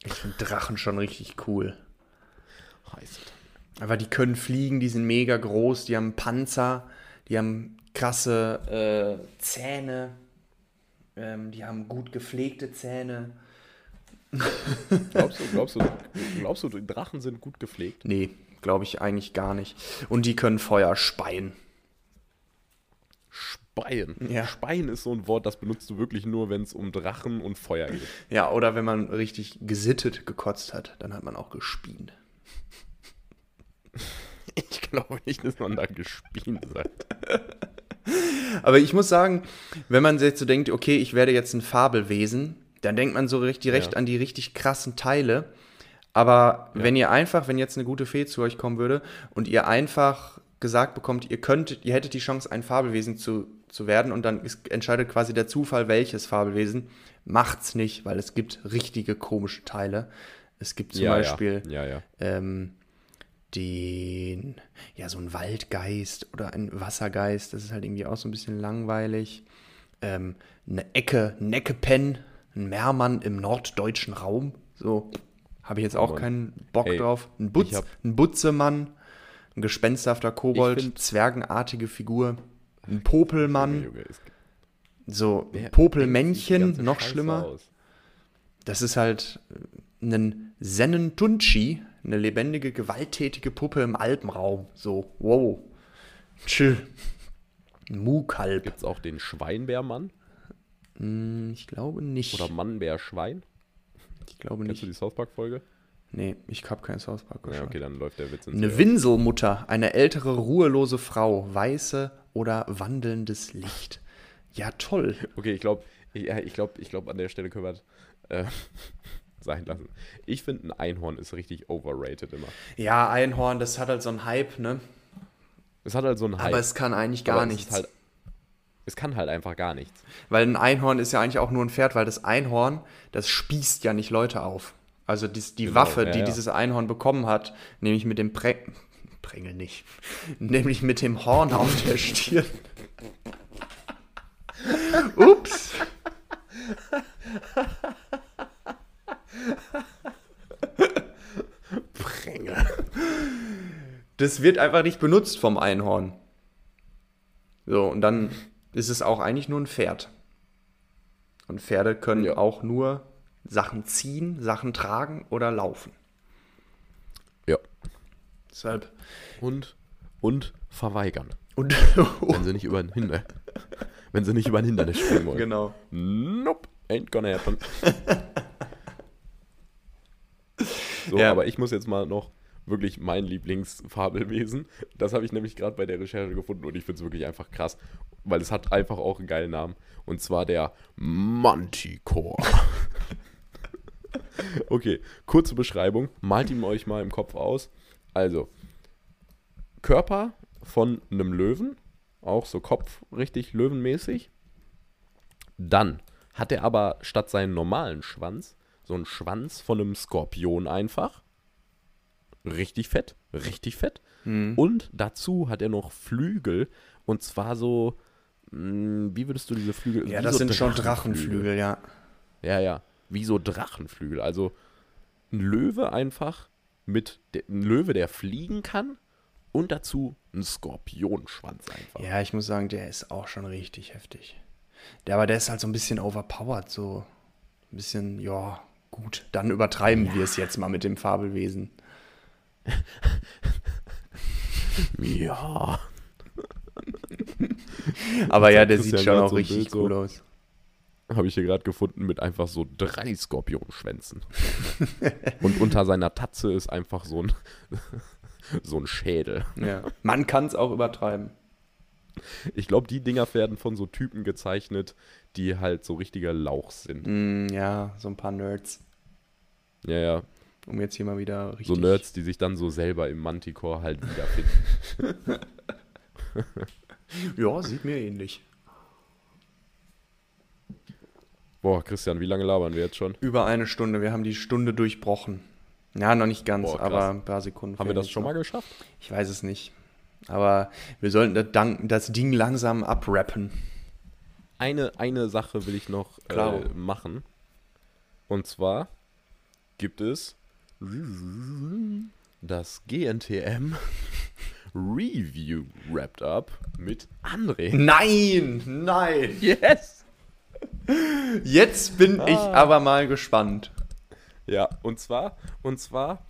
Speaker 1: Ich finde Drachen schon richtig cool.
Speaker 2: Heiße.
Speaker 1: Aber die können fliegen, die sind mega groß, die haben Panzer, die haben krasse äh, Zähne, ähm, die haben gut gepflegte Zähne.
Speaker 2: Glaubst du, glaubst du, glaubst du, Drachen sind gut gepflegt?
Speaker 1: Nee, glaube ich eigentlich gar nicht. Und die können Feuer speien.
Speaker 2: Speien.
Speaker 1: Ja.
Speaker 2: Speien ist so ein Wort, das benutzt du wirklich nur, wenn es um Drachen und Feuer geht.
Speaker 1: Ja, oder wenn man richtig gesittet gekotzt hat, dann hat man auch gespien.
Speaker 2: Ich glaube nicht, dass man da gespien sagt.
Speaker 1: Aber ich muss sagen, wenn man jetzt so denkt, okay, ich werde jetzt ein Fabelwesen, dann denkt man so recht direkt
Speaker 2: Ja.
Speaker 1: an die richtig krassen Teile. Aber wenn ihr einfach, wenn jetzt eine gute Fee zu euch kommen würde und ihr einfach gesagt bekommt, ihr könntet, ihr hättet die Chance, ein Fabelwesen zu, zu werden und dann ist, entscheidet quasi der Zufall, welches Fabelwesen, macht's nicht, weil es gibt richtige komische Teile. Es gibt zum
Speaker 2: ja,
Speaker 1: Beispiel
Speaker 2: Ja, ja. ja.
Speaker 1: ähm, den, ja, so ein Waldgeist oder ein Wassergeist, das ist halt irgendwie auch so ein bisschen langweilig. Ähm, eine Ecke, ein Eckepen, ein Meermann im norddeutschen Raum, so habe ich jetzt auch
Speaker 2: Mann.
Speaker 1: keinen Bock
Speaker 2: Ey,
Speaker 1: drauf. Ein, Butz,
Speaker 2: hab-
Speaker 1: ein Butzemann, ein gespensterhafter Kobold,
Speaker 2: find-
Speaker 1: zwergenartige Figur, ein Popelmann,
Speaker 2: Junge,
Speaker 1: so
Speaker 2: die
Speaker 1: Popelmännchen, noch
Speaker 2: Scheiße
Speaker 1: schlimmer.
Speaker 2: aus?
Speaker 1: Das ist halt äh, ein Sennentunchi, eine lebendige, gewalttätige Puppe im Alpenraum. So, wow. Chill. Ein Mukalb.
Speaker 2: Gibt es auch den Schweinbärmann
Speaker 1: Hm, Ich glaube nicht.
Speaker 2: oder Mannbär-Schwein?
Speaker 1: Ich glaube
Speaker 2: Kennst du
Speaker 1: nicht.
Speaker 2: die South Park-Folge?
Speaker 1: Nee, ich habe keinen South Park
Speaker 2: Ja,
Speaker 1: geschaut.
Speaker 2: okay, dann läuft der Witz ins
Speaker 1: Eine. Winselmutter, eine ältere, ruhelose Frau, weiße oder wandelndes Licht. Ja, toll.
Speaker 2: Okay, ich glaube, ich, ja, ich glaube, ich glaube, an der Stelle können wir äh, sein lassen. Ich finde, ein Einhorn ist richtig overrated immer.
Speaker 1: Ja, Einhorn, das hat halt so einen Hype, ne?
Speaker 2: Es hat halt so einen Hype.
Speaker 1: Aber es kann eigentlich
Speaker 2: aber
Speaker 1: gar
Speaker 2: es ist
Speaker 1: nichts.
Speaker 2: Halt, es kann halt einfach gar nichts.
Speaker 1: Weil ein Einhorn ist ja eigentlich auch nur ein Pferd, weil das Einhorn, das spießt ja nicht Leute auf. Also dies, die
Speaker 2: Genau,
Speaker 1: Waffe,
Speaker 2: ja,
Speaker 1: die
Speaker 2: ja.
Speaker 1: dieses Einhorn bekommen hat, nämlich mit dem Prä Prängel nicht, nämlich mit dem Horn auf der Stirn. Ups.
Speaker 2: Pränge.
Speaker 1: Das wird einfach nicht benutzt vom Einhorn. So, und dann ist es auch eigentlich nur ein Pferd. Und Pferde können
Speaker 2: Ja.
Speaker 1: auch nur Sachen ziehen, Sachen tragen oder laufen.
Speaker 2: Ja.
Speaker 1: Deshalb.
Speaker 2: Und, und verweigern.
Speaker 1: Und
Speaker 2: Wenn sie nicht über ein Hindernis, wenn sie nicht über ein Hindernis springen wollen.
Speaker 1: genau.
Speaker 2: Nope, ain't gonna happen. so,
Speaker 1: Ja.
Speaker 2: aber ich muss jetzt mal noch wirklich mein Lieblingsfabelwesen. Das habe ich nämlich gerade bei der Recherche gefunden und ich finde es wirklich einfach krass, weil es hat einfach auch einen geilen Namen. Und zwar der Manticore. okay, kurze Beschreibung. Malt ihn euch mal im Kopf aus. Also, Körper von einem Löwen, auch so Kopf richtig löwenmäßig. Dann hat er aber statt seinen normalen Schwanz so einen Schwanz von einem Skorpion einfach. Richtig fett, richtig fett. Und dazu hat er noch Flügel und zwar so, mh, wie würdest du diese Flügel?
Speaker 1: Ja, das
Speaker 2: so
Speaker 1: sind schon Drachenflügel, ja.
Speaker 2: Ja, ja, wie so Drachenflügel. Also ein Löwe einfach mit ein Löwe, der fliegen kann und dazu ein Skorpionschwanz einfach.
Speaker 1: Ja, ich muss sagen, der ist auch schon richtig heftig. Der, aber der ist halt so ein bisschen overpowered, so ein bisschen, ja, gut. Dann übertreiben wir es jetzt mal mit dem Fabelwesen.
Speaker 2: Ja.
Speaker 1: Aber ja, der sieht schon auch
Speaker 2: so
Speaker 1: richtig
Speaker 2: so.
Speaker 1: cool aus.
Speaker 2: Habe ich hier gerade gefunden mit einfach so drei Skorpionschwänzen. und unter seiner Tatze ist einfach so ein, so ein Schädel.
Speaker 1: Ja. Man kann es auch übertreiben.
Speaker 2: Ich glaube, die Dinger werden von so Typen gezeichnet, die halt so richtiger Lauch sind.
Speaker 1: Mm, ja, so ein paar Nerds.
Speaker 2: Ja, ja.
Speaker 1: Um jetzt hier mal wieder richtig.
Speaker 2: So Nerds, die sich dann so selber im Manticore halt wiederfinden.
Speaker 1: Ja, sieht mir ähnlich.
Speaker 2: Boah, Christian, wie lange labern wir jetzt schon?
Speaker 1: Über eine Stunde. Wir haben die Stunde durchbrochen. Ja, noch nicht ganz,
Speaker 2: Boah,
Speaker 1: aber ein paar Sekunden.
Speaker 2: Haben wir das schon
Speaker 1: noch.
Speaker 2: mal geschafft?
Speaker 1: Ich weiß es nicht. Aber wir sollten das, Ding langsam abrappen.
Speaker 2: Eine, eine Sache will ich noch äh, machen. Und zwar gibt es das GNTM Review Wrapped Up mit André.
Speaker 1: Nein, nein.
Speaker 2: Yes!
Speaker 1: Jetzt bin ich
Speaker 2: Ah.
Speaker 1: aber mal gespannt.
Speaker 2: Ja, und zwar, und zwar,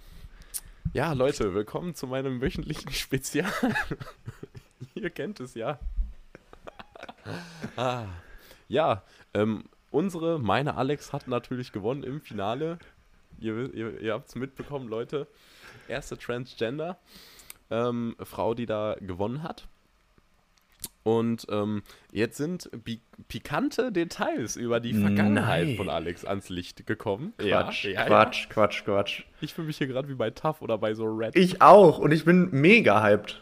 Speaker 2: ja, Leute, willkommen zu meinem wöchentlichen Spezial. Ihr kennt es ja. ah, ja, ähm, unsere, meine Alex hat natürlich gewonnen im Finale. Ihr, ihr, ihr habt es mitbekommen, Leute. Erste Transgender. Ähm, Frau, die da gewonnen hat. Und ähm, jetzt sind pi pikante Details über die Vergangenheit
Speaker 1: Nein.
Speaker 2: von Alex ans Licht gekommen.
Speaker 1: Quatsch,
Speaker 2: ja, ja,
Speaker 1: Quatsch, Quatsch, Quatsch.
Speaker 2: Ja. Ich fühle mich hier gerade wie bei Tough oder bei so Red.
Speaker 1: Ich auch und ich bin mega hyped.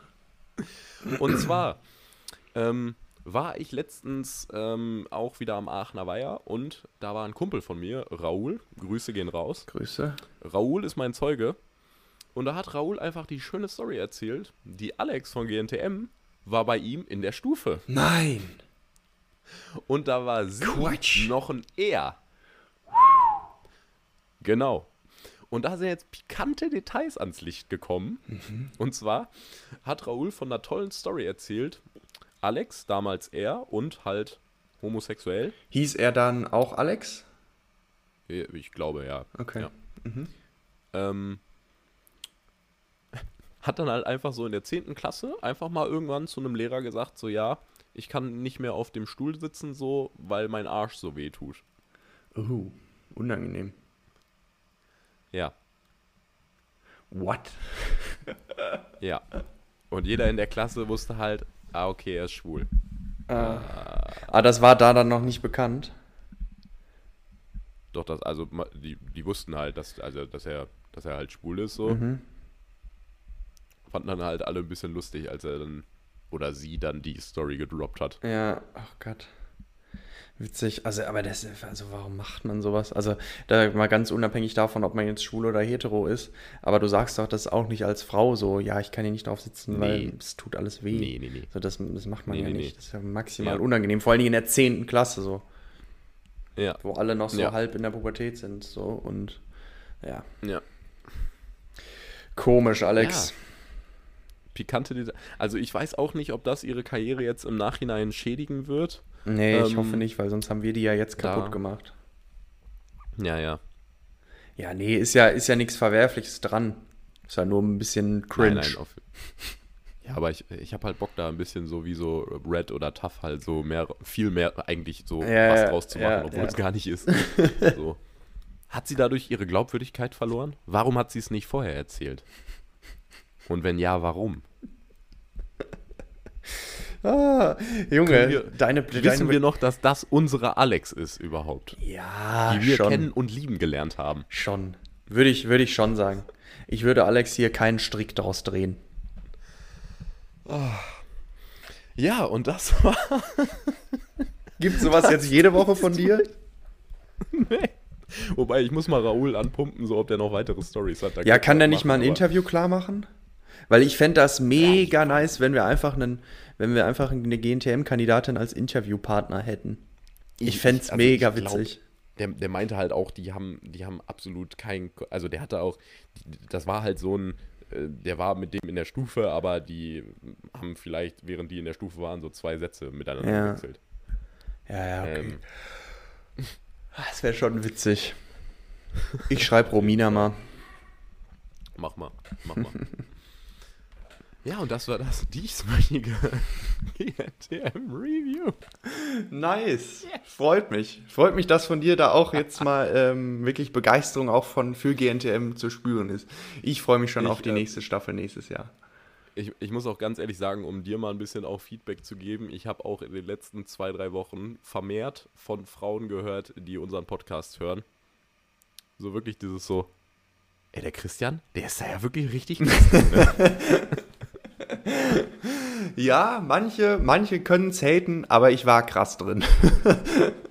Speaker 2: Und zwar ähm, war ich letztens ähm, auch wieder am Aachener Weiher und da war ein Kumpel von mir, Raoul. Grüße gehen raus.
Speaker 1: Grüße.
Speaker 2: Raoul ist mein Zeuge. Und da hat Raoul einfach die schöne Story erzählt. Die Alex von GNTM war bei ihm in der Stufe.
Speaker 1: Nein.
Speaker 2: Und da war sie
Speaker 1: Quatsch.
Speaker 2: noch ein Er. Genau. Und da sind jetzt pikante Details ans Licht gekommen. Und zwar hat Raoul von einer tollen Story erzählt. Alex, damals er und halt homosexuell.
Speaker 1: Hieß er dann auch Alex?
Speaker 2: Ich glaube, ja.
Speaker 1: Okay.
Speaker 2: Ja. Ähm, hat dann halt einfach so in der 10. Klasse einfach mal irgendwann zu einem Lehrer gesagt, so ja, ich kann nicht mehr auf dem Stuhl sitzen, so, weil mein Arsch so weh tut.
Speaker 1: Oh, unangenehm.
Speaker 2: Ja,
Speaker 1: What?
Speaker 2: ja. Und jeder in der Klasse wusste halt, ah, okay, er ist schwul.
Speaker 1: Ah, das war da dann noch nicht bekannt.
Speaker 2: Doch, das, also, die, die wussten halt, dass, also, dass er, dass er halt schwul ist, so.
Speaker 1: Mhm.
Speaker 2: Fanden dann halt alle ein bisschen lustig, als er dann, oder sie dann die Story gedroppt hat.
Speaker 1: Ja, ach Gott. Witzig. Also, aber das, also warum macht man sowas? Also, da mal ganz unabhängig davon, ob man jetzt schwul oder hetero ist. Aber du sagst doch das auch nicht als Frau so, ja, ich kann hier nicht drauf sitzen, weil
Speaker 2: Nee.
Speaker 1: es tut alles weh.
Speaker 2: Nee, nee, nee.
Speaker 1: So, das, das macht man
Speaker 2: Nee,
Speaker 1: ja
Speaker 2: nee,
Speaker 1: nicht. Das ist ja maximal
Speaker 2: Ja.
Speaker 1: unangenehm. Vor allen Dingen in der 10. Klasse so,
Speaker 2: Ja,
Speaker 1: wo alle noch so
Speaker 2: Ja.
Speaker 1: halb in der Pubertät sind. So und ja.
Speaker 2: ja.
Speaker 1: Komisch, Alex.
Speaker 2: Pikante Details. Also, ich weiß auch nicht, ob das ihre Karriere jetzt im Nachhinein schädigen wird.
Speaker 1: Nee, ich
Speaker 2: Ähm,
Speaker 1: hoffe nicht, weil sonst haben wir die ja jetzt kaputt
Speaker 2: da-
Speaker 1: gemacht.
Speaker 2: Ja, ja.
Speaker 1: Ja, nee, ist ja, ist ja nichts Verwerfliches dran. Ist ja nur ein bisschen cringe.
Speaker 2: Nein, nein, auf, ja, aber ich, ich habe halt Bock da ein bisschen so wie so Red oder Tough halt so mehr, viel mehr eigentlich so
Speaker 1: Ja,
Speaker 2: was draus zu machen,
Speaker 1: ja,
Speaker 2: obwohl
Speaker 1: ja.
Speaker 2: es gar nicht ist. so. Hat sie dadurch ihre Glaubwürdigkeit verloren? Warum hat sie es nicht vorher erzählt? Und wenn ja, warum?
Speaker 1: Ah, Junge,
Speaker 2: wir-
Speaker 1: deine,
Speaker 2: Wissen
Speaker 1: deine
Speaker 2: wir noch, dass das unsere Alex ist überhaupt?
Speaker 1: Ja,
Speaker 2: Die wir
Speaker 1: schon.
Speaker 2: kennen und lieben gelernt haben.
Speaker 1: Schon. Würde ich, würde ich schon sagen. Ich würde Alex hier keinen Strick draus drehen.
Speaker 2: Ja, und das war.
Speaker 1: Gibt sowas jetzt jede Woche von dir?
Speaker 2: nee. Wobei, ich muss mal Raoul anpumpen, so ob der noch weitere Stories hat. Da
Speaker 1: Ja, kann der nicht mal ein Interview klar machen? Weil ich fände das mega nice, wenn wir einfach einen, wenn wir einfach eine GNTM-Kandidatin als Interviewpartner hätten. Ich fände es
Speaker 2: also
Speaker 1: mega
Speaker 2: ich glaub,
Speaker 1: witzig.
Speaker 2: Der, der meinte halt auch, die haben, die haben absolut kein, also der hatte auch, das war halt so ein, äh, der war mit dem in der Stufe, aber die haben vielleicht, während die in der Stufe waren, so zwei Sätze miteinander
Speaker 1: Ja.
Speaker 2: gewechselt.
Speaker 1: Ja, ja, okay.
Speaker 2: Ähm,
Speaker 1: das wäre schon witzig. Ich schreibe Romina mal.
Speaker 2: mach mal, mach mal. ja, und das war das diesmalige GNTM Review.
Speaker 1: Nice. Freut mich. Freut mich, dass von dir da auch jetzt mal ähm, wirklich Begeisterung auch von für GNTM zu spüren ist. Ich freue mich schon
Speaker 2: Ich,
Speaker 1: auf die
Speaker 2: äh,
Speaker 1: nächste Staffel nächstes Jahr.
Speaker 2: Ich, ich muss auch ganz ehrlich sagen, um dir mal ein bisschen auch Feedback zu geben, ich habe auch in den letzten zwei, drei Wochen vermehrt von Frauen gehört, die unseren Podcast hören. So wirklich dieses so, ey, der Christian, der ist da ja wirklich richtig Christian, ne?
Speaker 1: Ja, manche, manche können es haten, aber ich war krass drin.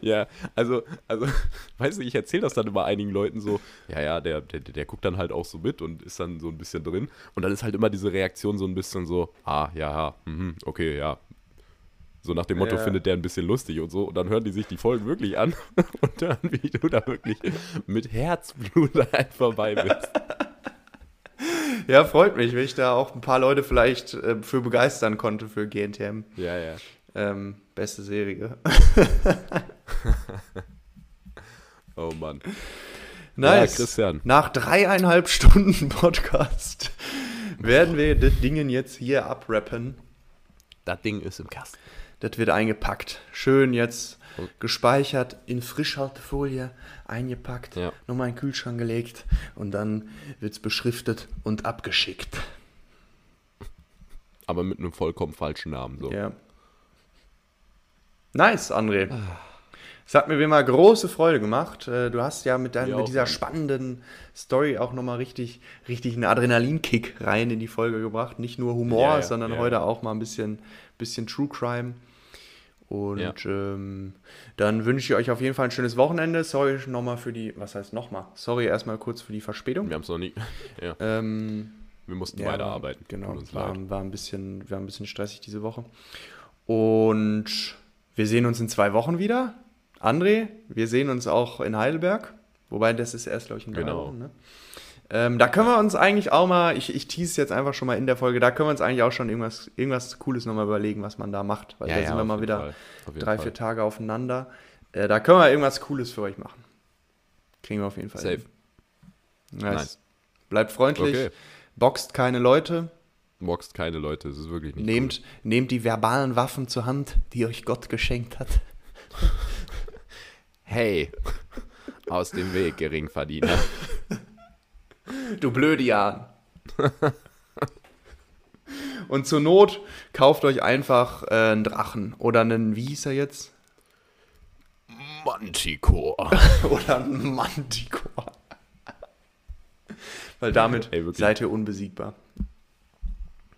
Speaker 2: Ja, also, also, weißt du, ich erzähle das dann immer einigen Leuten so, ja, ja, der, der, der guckt dann halt auch so mit und ist dann so ein bisschen drin. Und dann ist halt immer diese Reaktion so ein bisschen so, ah, ja, ja, mhm, okay, ja. So nach dem Motto,
Speaker 1: Ja.
Speaker 2: findet der ein bisschen lustig und so. Und dann hören die sich die Folgen wirklich an und hören, wie du da wirklich mit Herzblut daran vorbei bist.
Speaker 1: Ja, freut mich, wenn ich da auch ein paar Leute vielleicht äh, für begeistern konnte für GNTM.
Speaker 2: Ja, ja.
Speaker 1: Ähm, beste Serie.
Speaker 2: Oh Mann.
Speaker 1: Nice.
Speaker 2: Ja, Christian.
Speaker 1: Nach dreieinhalb Stunden Podcast werden wir das Dingen jetzt hier abrappen.
Speaker 2: Das Ding ist im Kasten.
Speaker 1: Das wird eingepackt. Schön jetzt gespeichert, in Frischhaltefolie eingepackt,
Speaker 2: Ja.
Speaker 1: nochmal in den Kühlschrank gelegt und dann wird es beschriftet und abgeschickt.
Speaker 2: Aber mit einem vollkommen falschen Namen. So.
Speaker 1: Ja. Nice, André. Es hat mir wie immer große Freude gemacht. Äh, Du hast ja mit, dein, mit dieser spannenden Story auch nochmal richtig, richtig einen Adrenalinkick rein in die Folge gebracht. Nicht nur Humor,
Speaker 2: Ja, ja,
Speaker 1: sondern heute auch mal ein bisschen, bisschen True Crime. Und
Speaker 2: Ja.
Speaker 1: ähm, dann wünsche ich euch auf jeden Fall ein schönes Wochenende. Sorry nochmal für die, was heißt nochmal? Sorry erstmal kurz für die Verspätung.
Speaker 2: Wir haben es noch nie. Ja,
Speaker 1: Ähm,
Speaker 2: wir mussten
Speaker 1: ja,
Speaker 2: weiterarbeiten.
Speaker 1: Genau, war, war, ein bisschen, war ein bisschen stressig diese Woche. Und wir sehen uns in zwei Wochen wieder. André, wir sehen uns auch in Heidelberg. Wobei das ist erst, glaube ich, in drei
Speaker 2: Genau.
Speaker 1: Wochen. Ne? Ähm, da können wir uns eigentlich auch mal, ich, ich tease jetzt einfach schon mal in der Folge, da können wir uns eigentlich auch schon irgendwas, irgendwas Cooles nochmal überlegen, was man da macht. Weil
Speaker 2: Ja,
Speaker 1: da
Speaker 2: ja,
Speaker 1: sind wir mal wieder drei,
Speaker 2: Fall.
Speaker 1: vier Tage aufeinander. Äh, da können wir irgendwas Cooles für euch machen. Kriegen wir auf jeden Fall.
Speaker 2: Safe.
Speaker 1: Nice.
Speaker 2: Nice.
Speaker 1: Bleibt freundlich,
Speaker 2: Okay.
Speaker 1: boxt keine Leute,
Speaker 2: Boxt keine Leute, das ist wirklich nicht
Speaker 1: Nehmt, nehmt die verbalen Waffen zur Hand, die euch Gott geschenkt hat.
Speaker 2: Hey, aus dem Weg, Geringverdiener.
Speaker 1: Du blöde Jan. Und zur Not kauft euch einfach äh, einen Drachen oder einen, wie hieß er jetzt?
Speaker 2: Manticore.
Speaker 1: Oder einen Manticore. Weil damit
Speaker 2: Ey,
Speaker 1: seid ihr unbesiegbar.